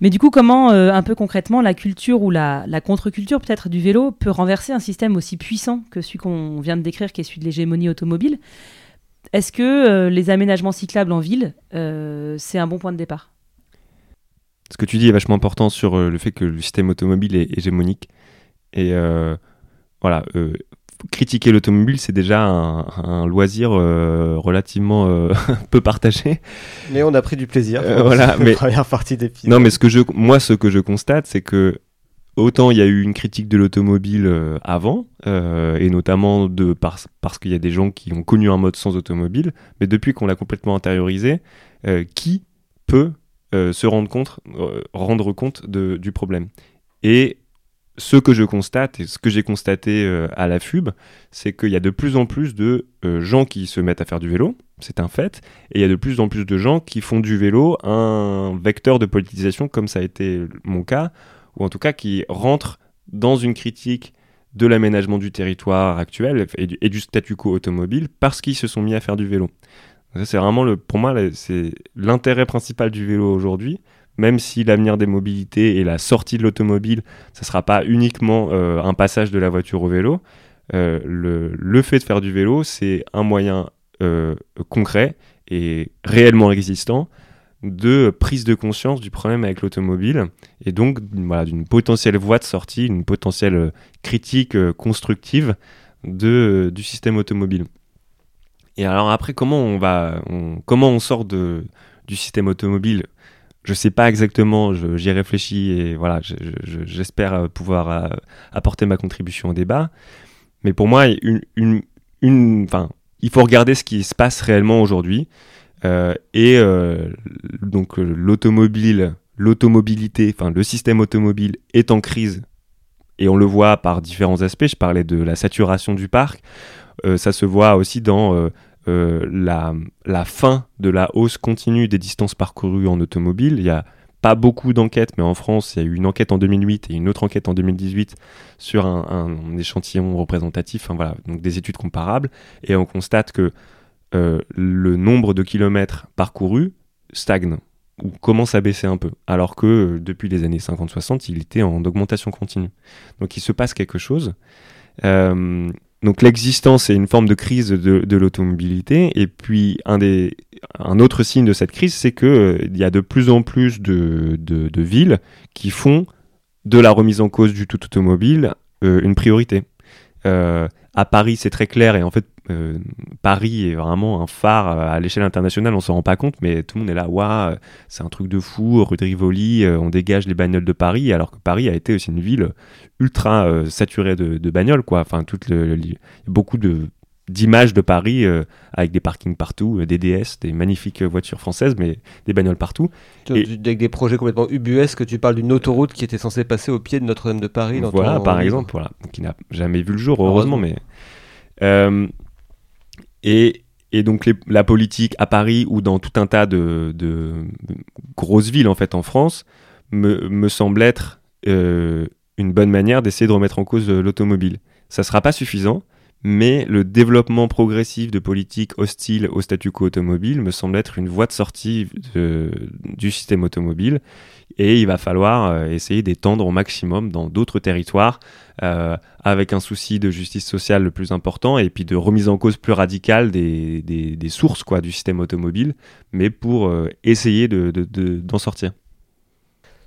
Mais du coup, comment, euh, un peu concrètement, la culture ou la, contre-culture peut-être du vélo peut renverser un système aussi puissant que celui qu'on vient de décrire, qui est celui de l'hégémonie automobile? Est-ce que euh, les aménagements cyclables en ville, euh, c'est un bon point de départ? Ce que tu dis est vachement important sur le fait que le système automobile est hégémonique. Et voilà, critiquer l'automobile, c'est déjà un, un loisir euh, relativement euh, peu partagé. Mais on a pris du plaisir. Euh, voilà, mais- première partie d'épisode. Non, mais ce que je, moi, ce que je constate, c'est que autant il y a eu une critique de l'automobile euh, avant, et notamment de, par- parce qu'il y a des gens qui ont connu un mode sans automobile, mais depuis qu'on l'a complètement intériorisé, qui peut se rendre compte, rendre compte de- du problème? Et ce que je constate, et ce que j'ai constaté euh, à la FUB, c'est qu'il y a de plus en plus de euh, gens qui se mettent à faire du vélo, c'est un fait, et il y a de plus en plus de gens qui font du vélo un vecteur de politisation, comme ça a été mon cas, ou en tout cas qui rentrent dans une critique de l'aménagement du territoire actuel et du, statu quo automobile parce qu'ils se sont mis à faire du vélo. C'est vraiment le, pour moi, c'est l'intérêt principal du vélo aujourd'hui. Même si l'avenir des mobilités et la sortie de l'automobile, ça sera pas uniquement euh, un passage de la voiture au vélo. euh, le, fait de faire du vélo, c'est un moyen euh, concret et réellement existant de prise de conscience du problème avec l'automobile et donc d'une potentielle voie de sortie, une potentielle critique constructive du système automobile. Et alors après, comment on va, comment on sort de, du système automobile Je sais pas exactement. J'y réfléchis et voilà, je- je- j'espère euh, pouvoir euh, apporter ma contribution au débat. Mais pour moi, il faut regarder ce qui se passe réellement aujourd'hui. Euh, et donc l'automobile, l'automobilité, enfin le système automobile est en crise et on le voit par différents aspects. Je parlais de la saturation du parc. Ça se voit aussi dans euh, la, fin de la hausse continue des distances parcourues en automobile. Il y a pas beaucoup d'enquêtes, mais en France, il y a eu une enquête en 2008 et une autre enquête en 2018 sur un, échantillon représentatif, voilà, donc des études comparables, et on constate que euh, le nombre de kilomètres parcourus stagne ou commence à baisser un peu, alors que euh, depuis les années 50-60, il était en augmentation continue. Donc il se passe quelque chose. Donc l'existence est une forme de crise de, l'automobilité, et puis un, autre signe de cette crise, c'est que euh, y a de plus en plus de villes qui font de la remise en cause du tout automobile euh, une priorité. Euh, à Paris, c'est très clair et en fait, euh, Paris est vraiment un phare euh, à l'échelle internationale. On s'en rend pas compte, mais tout le monde est là. Waouh, c'est un truc de fou. Rue de Rivoli, euh, on dégage les bagnoles de Paris, alors que Paris a été aussi une ville ultra saturée de, de bagnoles, quoi. Enfin, toute le, le- beaucoup de d'images de Paris euh, avec des parkings partout, euh, des DS, des magnifiques euh, voitures françaises, mais des bagnoles partout. Tu- Et- tu- Avec des projets complètement ubuesques, tu parles d'une autoroute qui était censée passer au pied de Notre-Dame de Paris. dans Voilà, ton par exemple, voilà, qui n'a jamais vu le jour, heureusement, Heureusement. mais. Et, et donc, les- la politique à Paris ou dans tout un tas de, de grosses villes, en fait, en France, me, me semble être une bonne manière d'essayer de remettre en cause l'automobile. Ça sera pas suffisant, mais le développement progressif de politiques hostiles au statu quo automobile me semble être une voie de sortie du système automobile et il va falloir euh, essayer d'étendre au maximum dans d'autres territoires euh, avec un souci de justice sociale le plus important et puis de remise en cause plus radicale des, des, sources quoi, du système automobile, mais pour euh, essayer de- de- d'en sortir.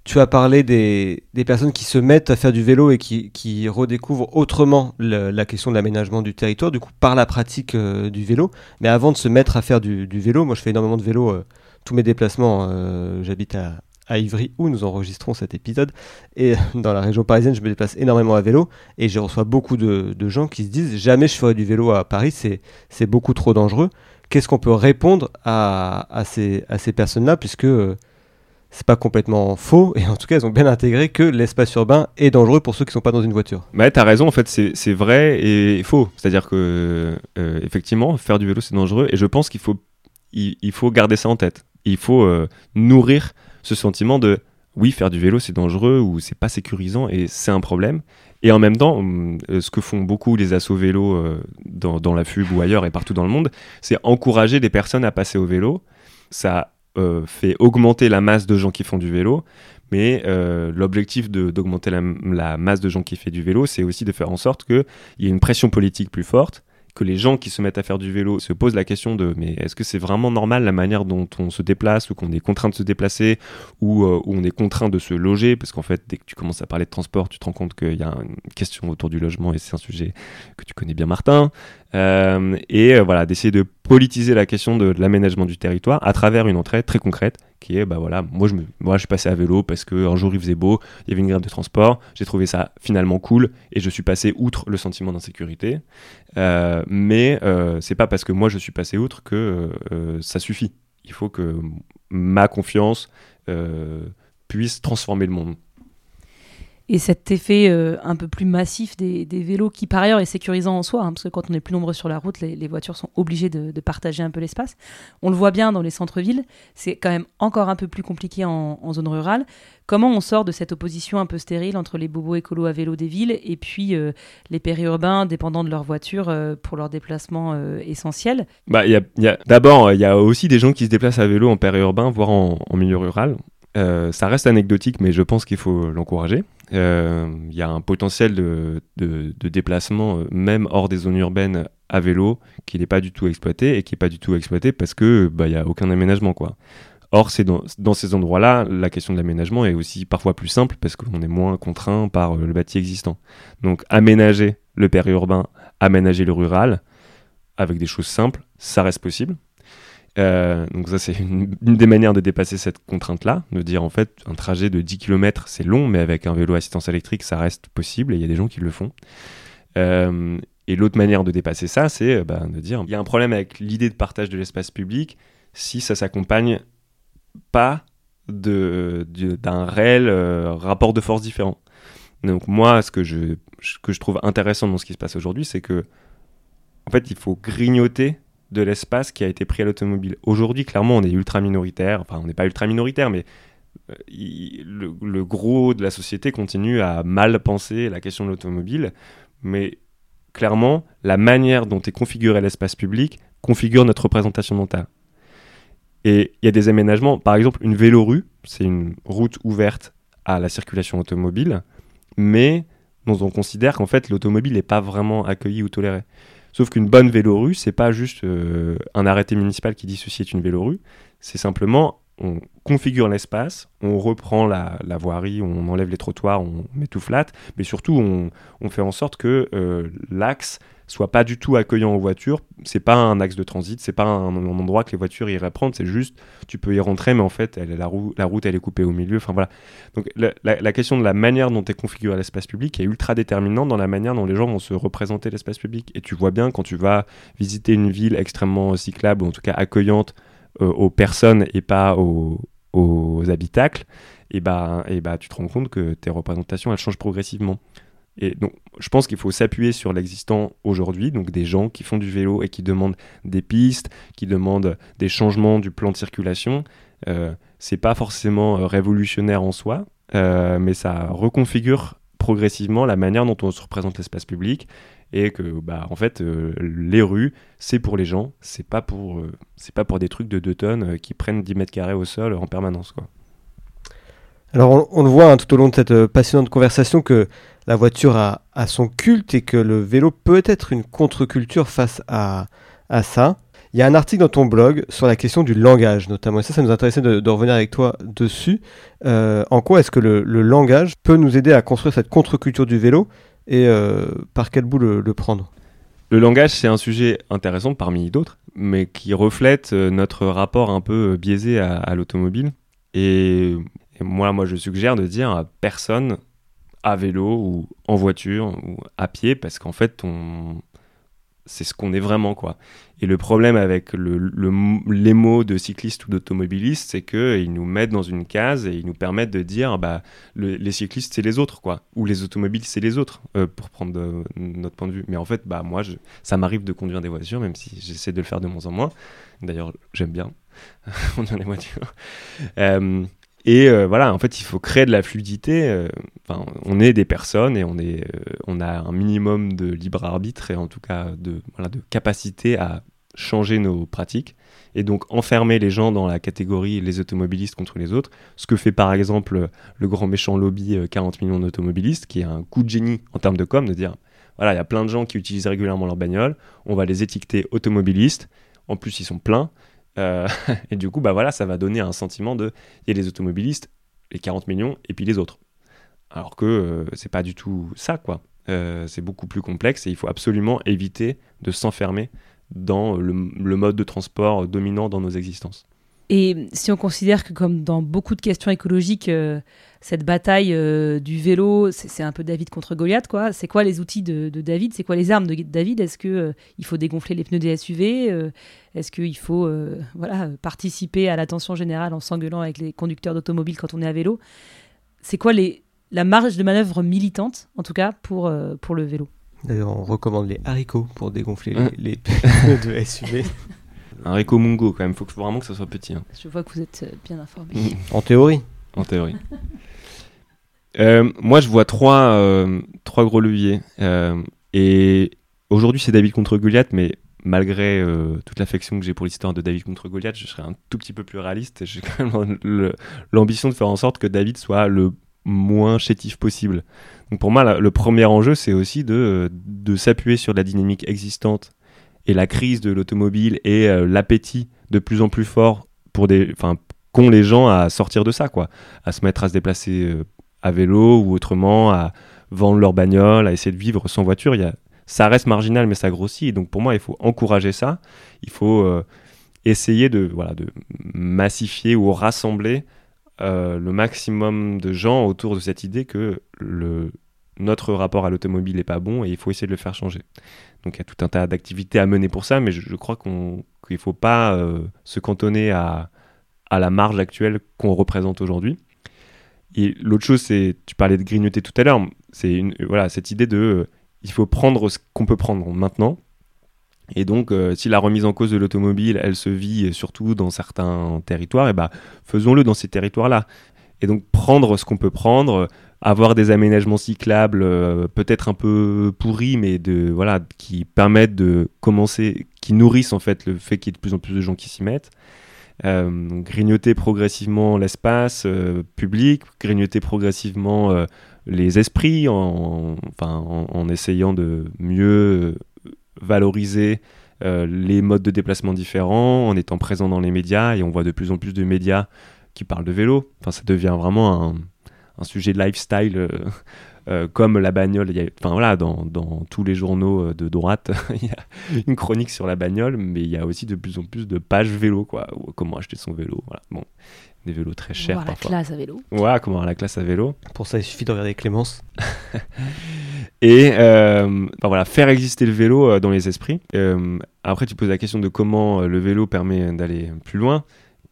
Tu as parlé des, des personnes qui se mettent à faire du vélo et qui, qui redécouvrent autrement la question de l'aménagement du territoire, du coup par la pratique euh, du vélo. Mais avant de se mettre à faire du, vélo, moi je fais énormément de vélo, euh, tous mes déplacements, euh, j'habite à, à Ivry où nous enregistrons cet épisode. Et dans la région parisienne, je me déplace énormément à vélo et je reçois beaucoup de, de gens qui se disent jamais je ferai du vélo à Paris, c'est beaucoup trop dangereux. Qu'est-ce qu'on peut répondre à, à ces, à ces personnes-là puisque c'est pas complètement faux, et en tout cas, elles ont bien intégré que l'espace urbain est dangereux pour ceux qui sont pas dans une voiture. Ouais, t'as raison, en fait, c'est vrai et faux. C'est-à-dire que, euh, effectivement, faire du vélo, c'est dangereux, et je pense qu'il faut, il, faut garder ça en tête. Il faut euh, nourrir ce sentiment de oui, faire du vélo, c'est dangereux ou c'est pas sécurisant et c'est un problème. Et en même temps, euh, ce que font beaucoup les assos vélo dans, dans la FUB ou ailleurs et partout dans le monde, c'est encourager des personnes à passer au vélo. Ça euh, fait augmenter la masse de gens qui font du vélo, mais euh, l'objectif d'augmenter la, la masse de gens qui fait du vélo, c'est aussi de faire en sorte qu'il y ait une pression politique plus forte, que les gens qui se mettent à faire du vélo se posent la question de mais est-ce que c'est vraiment normal la manière dont on se déplace ou qu'on est contraint de se déplacer ou euh, on est contraint de se loger? Parce qu'en fait dès que tu commences à parler de transport tu te rends compte qu'il y a une question autour du logement et c'est un sujet que tu connais bien Martin. Euh, et euh, voilà d'essayer de politiser la question de, de l'aménagement du territoire à travers une entrée très concrète qui est bah voilà moi je me moi je suis passé à vélo parce que un jour il faisait beau il y avait une grève de transport j'ai trouvé ça finalement cool et je suis passé outre le sentiment d'insécurité euh, mais euh, c'est pas parce que moi je suis passé outre que euh, euh, ça suffit. Il faut que ma confiance puisse transformer le monde. Et cet effet euh, un peu plus massif des, vélos, qui par ailleurs est sécurisant en soi, hein, parce que quand on est plus nombreux sur la route, les, voitures sont obligées de, partager un peu l'espace. On le voit bien dans les centres-villes, c'est quand même encore un peu plus compliqué en, zone rurale. Comment on sort de cette opposition un peu stérile entre les bobos écolos à vélo des villes et puis euh, les périurbains dépendant de leur voiture euh, pour leurs déplacements euh, essentiels? Bah, D'abord, il y a aussi des gens qui se déplacent à vélo en périurbain, voire en, milieu rural. Ça reste anecdotique, mais je pense qu'il faut l'encourager. Euh, Il y a un potentiel de, déplacement, euh, même hors des zones urbaines, à vélo, qui n'est pas du tout exploité et qui n'est pas du tout exploité parce que bah, il y a aucun aménagement, quoi. Or, c'est dans, dans ces endroits-là, la question de l'aménagement est aussi parfois plus simple parce qu'on est moins contraint par euh, le bâti existant. Donc, aménager le périurbain, aménager le rural, avec des choses simples, ça reste possible. Euh, donc ça c'est une, des manières de dépasser cette contrainte-là, de dire en fait un trajet de 10 km c'est long, mais avec un vélo assistance électrique ça reste possible et il y a des gens qui le font. Euh, et l'autre manière de dépasser ça, c'est euh, bah, de dire il y a un problème avec l'idée de partage de l'espace public si ça s'accompagne pas de- de- d'un réel rapport de force différent. Donc moi, ce que je, ce que je trouve intéressant dans ce qui se passe aujourd'hui, c'est que en fait, il faut grignoter de l'espace qui a été pris à l'automobile. Aujourd'hui, clairement, on est ultra minoritaire. Enfin, on n'est pas ultra minoritaire, mais euh, le, le gros de la société continue à mal penser la question de l'automobile. Mais clairement, la manière dont est configuré l'espace public configure notre représentation mentale. Et il y a des aménagements. Par exemple, une vélorue, c'est une route ouverte à la circulation automobile, mais dont on considère qu'en fait l'automobile n'est pas vraiment accueillie ou tolérée. Sauf qu'une bonne vélorue, c'est pas juste euh, un arrêté municipal qui dit ceci est une vélorue, c'est simplement on configure l'espace, on reprend la, voirie, on enlève les trottoirs, on met tout flat, mais surtout on, on fait en sorte que euh, l'axe soit pas du tout accueillant aux voitures. C'est pas un axe de transit, c'est pas un, endroit que les voitures iraient prendre. C'est juste, tu peux y rentrer, mais en fait, la, rou- la route elle est coupée au milieu. Enfin voilà. Donc la, question de la manière dont est configuré l'espace public est ultra déterminante dans la manière dont les gens vont se représenter l'espace public. Et tu vois bien quand tu vas visiter une ville extrêmement cyclable ou en tout cas accueillante euh, aux personnes et pas aux, aux habitacles, et bah, et bah tu te rends compte que tes représentations elles changent progressivement. Et donc, je pense qu'il faut s'appuyer sur l'existant aujourd'hui, donc des gens qui font du vélo et qui demandent des pistes, qui demandent des changements du plan de circulation. Euh, c'est pas forcément euh, révolutionnaire en soi, euh, mais ça reconfigure progressivement la manière dont on se représente l'espace public et que bah en fait euh, les rues c'est pour les gens c'est pas pour pas pour des trucs de 2 tonnes qui prennent 10 mètres carrés au sol en permanence quoi. Alors on, le voit hein, tout au long de cette euh, passionnante conversation que la voiture a, son culte et que le vélo peut être une contre-culture face à, ça. Il y a un article dans ton blog sur la question du langage notamment, et ça ça nous intéressait de, revenir avec toi dessus. Euh, en quoi est-ce que le, langage peut nous aider à construire cette contre-culture du vélo et euh, par quel bout le, prendre? Le langage, c'est un sujet intéressant parmi d'autres, mais qui reflète notre rapport un peu biaisé à, à l'automobile. Et, moi, moi, je suggère de dire à personne à vélo ou en voiture ou à pied, parce qu'en fait, c'est ce qu'on est vraiment, quoi. Et le problème avec le, le- les mots de cycliste ou d'automobiliste, c'est qu'ils nous mettent dans une case et ils nous permettent de dire, bah, le- les cyclistes, c'est les autres, quoi. Ou les automobiles, c'est les autres, euh, pour prendre notre point de vue. Mais en fait, bah, moi, ça m'arrive de conduire des voitures, même si j'essaie de le faire de moins en moins. D'ailleurs, j'aime bien conduire des voitures. Euh, et euh, voilà, en fait, il faut créer de la fluidité. euh, Enfin, on est des personnes et on, est, euh, on a un minimum de libre arbitre et en tout cas de, voilà, de capacité à changer nos pratiques. Et donc enfermer les gens dans la catégorie les automobilistes contre les autres, ce que fait par exemple le grand méchant lobby euh, 40 millions d'automobilistes, qui est un coup de génie en termes de com, de dire voilà, il y a plein de gens qui utilisent régulièrement leur bagnole, on va les étiqueter automobilistes, en plus ils sont pleins, euh, et du coup, bah voilà, ça va donner un sentiment de il y a les automobilistes, les 40 millions, et puis les autres. Alors que euh, c'est pas du tout ça, quoi. Euh, c'est beaucoup plus complexe et il faut absolument éviter de s'enfermer dans le, mode de transport dominant dans nos existences. Et si on considère que comme dans beaucoup de questions écologiques, euh, cette bataille euh, du vélo, c'est un peu David contre Goliath, quoi. C'est quoi les outils de, de David? C'est quoi les armes de David? Est-ce que euh, il faut dégonfler les pneus des SUV Euh, Est-ce qu'il faut euh, voilà participer à l'attention générale en s'engueulant avec les conducteurs d'automobiles quand on est à vélo? C'est quoi les la marge de manœuvre militante, en tout cas pour euh, pour le vélo? D'ailleurs, on recommande les haricots pour dégonfler Hein les, les pneus de SUV. Un Rico Mungo, quand même, faut que- faut vraiment que ça soit petit. hein. Je vois que vous êtes bien informé. En théorie. en théorie. Euh, moi, je vois trois, euh, trois gros leviers. Euh, et aujourd'hui, c'est David contre Goliath, mais malgré toute l'affection que j'ai pour l'histoire de David contre Goliath, je serais un tout petit peu plus réaliste. J'ai quand même l'ambition de faire en sorte que David soit le moins chétif possible. Donc pour moi, le premier enjeu, c'est aussi de, de s'appuyer sur la dynamique existante et la crise de l'automobile et l'appétit de plus en plus fort pour des, qu'ont les gens à sortir de ça, quoi, à se mettre à se déplacer à vélo ou autrement, à vendre leur bagnole, à essayer de vivre sans voiture. Ça reste marginal, mais ça grossit. Donc pour moi, il faut encourager ça. Il faut euh, essayer de, voilà, de massifier ou rassembler euh, le maximum de gens autour de cette idée que le, notre rapport à l'automobile n'est pas bon et il faut essayer de le faire changer. Donc il y a tout un tas d'activités à mener pour ça, mais je, crois qu'il ne faut pas euh, se cantonner à la marge actuelle qu'on représente aujourd'hui. Et l'autre chose, c'est, tu parlais de grignoter tout à l'heure, c'est une, voilà, cette idée de, euh, il faut prendre ce qu'on peut prendre maintenant. Et donc, euh, si la remise en cause de l'automobile, elle se vit euh, surtout dans certains territoires, et bah, faisons-le dans ces territoires-là. Et donc, prendre ce qu'on peut prendre, euh, avoir des aménagements cyclables, euh, peut-être un peu pourris, mais de, voilà, qui permettent de commencer, qui nourrissent en fait le fait qu'il y ait de plus en plus de gens qui s'y mettent. Euh, grignoter progressivement l'espace euh, public, grignoter progressivement euh, les esprits, en, en, essayant de mieux valoriser les modes de déplacement différents, en étant présent dans les médias, et on voit de plus en plus de médias qui parlent de vélo. Enfin, ça devient vraiment un, un sujet de lifestyle Euh, comme la bagnole, il y a- enfin voilà, dans, dans tous les journaux euh, de droite, il y a une chronique sur la bagnole, mais il y a aussi de plus en plus de pages vélo, quoi. Ou comment acheter son vélo, voilà. Bon, des vélos très chers Voir la parfois. classe à vélo. Ouais, comment avoir la classe à vélo. Pour ça, il suffit de regarder Clémence. Et euh, enfin, voilà, faire exister le vélo dans les esprits. Euh, après, tu poses la question de comment le vélo permet d'aller plus loin.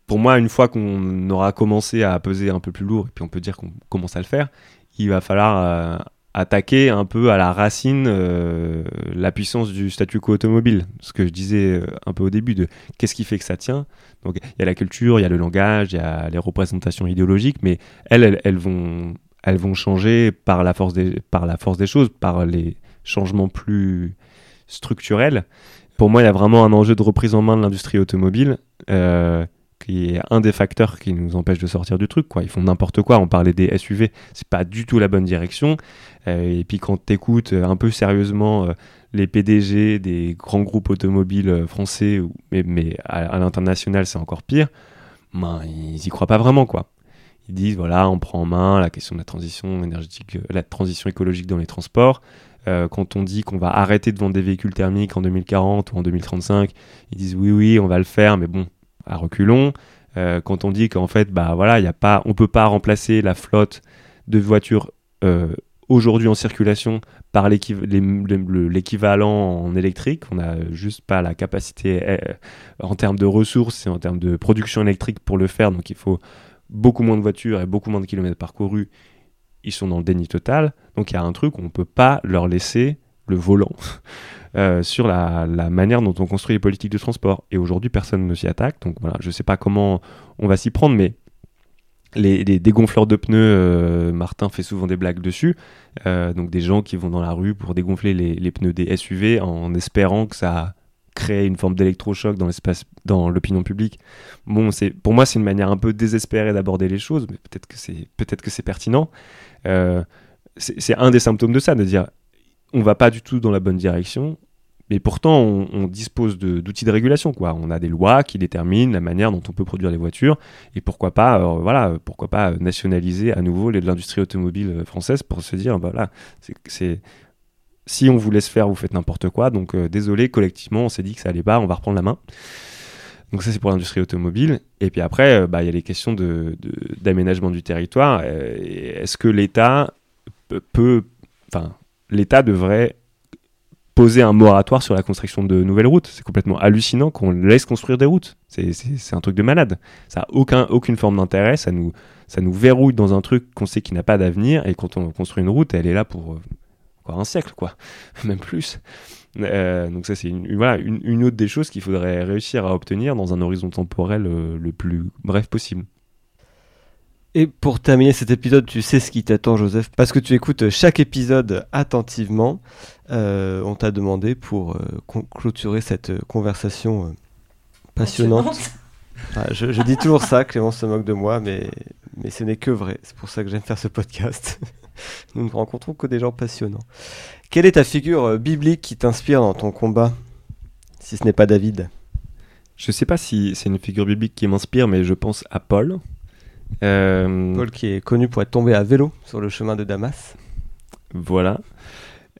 Pour moi, une fois qu'on aura commencé à peser un peu plus lourd, et puis on peut dire qu'on commence à le faire, il va falloir euh, attaquer un peu à la racine euh, la puissance du statu quo automobile. Ce que je disais euh, un peu au début de qu'est-ce qui fait que ça tient. Donc il y a la culture, il y a le langage, il y a les représentations idéologiques, mais elles, elles, vont, elles vont changer par la force des, par la force des choses, par les changements plus structurels. Pour moi, il y a vraiment un enjeu de reprise en main de l'industrie automobile. Qui est un des facteurs qui nous empêche de sortir du truc. Quoi. Ils font n'importe quoi. On parlait des SUV, c'est pas du tout la bonne direction. Euh, et puis quand tu écoutes un peu sérieusement euh, les PDG des grands groupes automobiles euh, français, mais, mais à, l'international c'est encore pire, ben, ils y croient pas vraiment. quoi. Ils disent voilà, on prend en main la question de la transition énergétique, euh, la transition écologique dans les transports. Euh, quand on dit qu'on va arrêter de vendre des véhicules thermiques en 2040 ou en 2035, ils disent oui, oui, on va le faire, mais bon, à reculons. Euh, quand on dit qu'en fait, bah voilà, il y a pas, on peut pas remplacer la flotte de voitures euh, aujourd'hui en circulation par l'équivalent en électrique. On n'a juste pas la capacité euh, en termes de ressources et en termes de production électrique pour le faire. Donc il faut beaucoup moins de voitures et beaucoup moins de kilomètres parcourus. Ils sont dans le déni total. Donc il y a un truc on ne peut pas leur laisser le volant euh, sur la, manière dont on construit les politiques de transport. Et aujourd'hui, personne ne s'y attaque. Donc voilà, je ne sais pas comment on va s'y prendre, mais les, dégonfleurs de pneus, euh, Martin fait souvent des blagues dessus. Euh, donc des gens qui vont dans la rue pour dégonfler les, les pneus des SUV en espérant que ça crée une forme d'électrochoc dans l'espace, dans l'opinion publique. Bon, c'est pour moi c'est une manière un peu désespérée d'aborder les choses, mais peut-être que c'est peut-être que c'est pertinent. C'est un des symptômes de ça, de dire on va pas du tout dans la bonne direction. Mais pourtant, on, dispose d'outils de, régulation. Quoi. On a des lois qui déterminent la manière dont on peut produire les voitures. Et pourquoi pas, euh, voilà, pourquoi pas nationaliser à nouveau l'industrie automobile euh, française pour se dire, voilà, c'est- si on vous laisse faire, vous faites n'importe quoi. Donc euh, désolé, collectivement, on s'est dit que ça allait pas, on va reprendre la main. Donc ça, c'est pour l'industrie automobile. Et puis après, bah, il y a les questions d'aménagement du territoire. Est-ce que l'État peut- peut, enfin, l'État devrait poser un moratoire sur la construction de nouvelles routes. C'est complètement hallucinant qu'on laisse construire des routes. C'est- un truc de malade. Ça n'a aucun, aucune forme d'intérêt. Ça nous, verrouille dans un truc qu'on sait qui n'a pas d'avenir. Et quand on construit une route, elle est là pour euh, encore un siècle, quoi. Même plus. Euh, donc ça, c'est une autre des choses qu'il faudrait réussir à obtenir dans un horizon temporel euh, le plus bref possible. Et pour terminer cet épisode, tu sais ce qui t'attend, Joseph, parce que tu écoutes chaque épisode attentivement. Euh, on t'a demandé pour euh, clôturer cette euh, conversation euh, passionnante. Ah, je, je dis toujours ça, Clémence se moque de moi, mais, mais ce n'est que vrai. C'est pour ça que j'aime faire ce podcast. Nous ne rencontrons que des gens passionnants. Quelle est ta figure euh, biblique qui t'inspire dans ton combat? Si ce n'est pas David. Je sais pas si c'est une figure biblique qui m'inspire, mais je pense à Paul. Euh, Paul qui est connu pour être tombé à vélo sur le chemin de Damas. Voilà.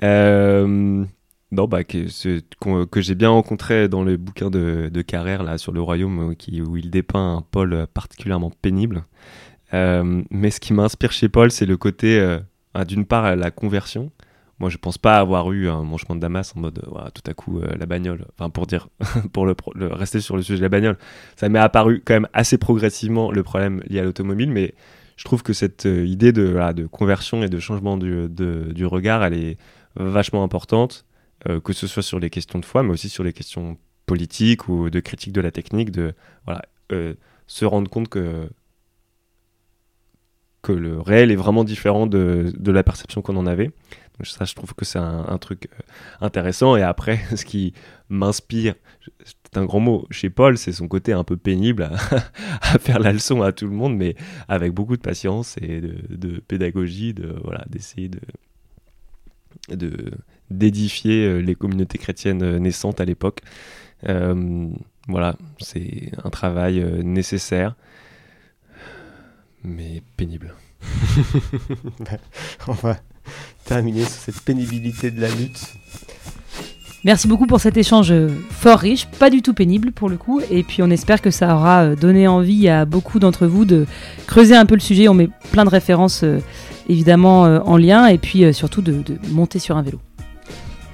Euh, non, bah, que, ce- que j'ai bien rencontré dans le bouquin de, de Carrère, là, sur le royaume, euh, qui, où il dépeint un Paul particulièrement pénible. Euh, mais ce qui m'inspire chez Paul, c'est le côté, euh, ah, d'une part, la conversion. Moi, je pense pas avoir eu un mon chemin de Damas en mode, tout à coup, euh, la bagnole. Enfin, pour dire, pour le, rester sur le sujet de la bagnole, ça m'est apparu quand même assez progressivement le problème lié à l'automobile, mais je trouve que cette euh, idée de, de conversion et de changement du, du regard, elle est vachement importante, euh, que ce soit sur les questions de foi, mais aussi sur les questions politiques ou de critique de la technique, de voilà, se rendre compte que que le réel est vraiment différent de, de la perception qu'on en avait. Ça, je trouve que c'est un, truc euh, intéressant. Et après, ce qui m'inspire, c'est un grand mot, chez Paul, c'est son côté un peu pénible à, faire la leçon à tout le monde, mais avec beaucoup de patience et de, pédagogie, de voilà, d'essayer de de d'édifier euh, les communautés chrétiennes euh, naissantes à l'époque. Voilà, c'est un travail nécessaire, mais pénible. On va terminer sur cette pénibilité de la lutte. Merci beaucoup pour cet échange euh, fort riche, pas du tout pénible pour le coup, et puis on espère que ça aura euh, donné envie à beaucoup d'entre vous de creuser un peu le sujet. On met plein de références euh, évidemment en lien, et puis surtout de, de monter sur un vélo.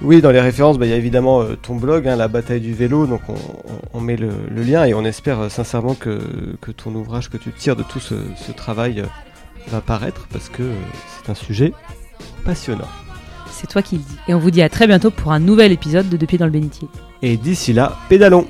Oui, dans les références, bah, il y a évidemment euh, ton blog, hein, La bataille du vélo, donc on, on- on met le, le lien et on espère euh, sincèrement que, que ton ouvrage que tu tires de tout ce, ce travail euh, va paraître parce que c'est un sujet passionnant. C'est toi qui le dis. Et on vous dit à très bientôt pour un nouvel épisode de Depuis dans le bénitier. Et d'ici là, pédalons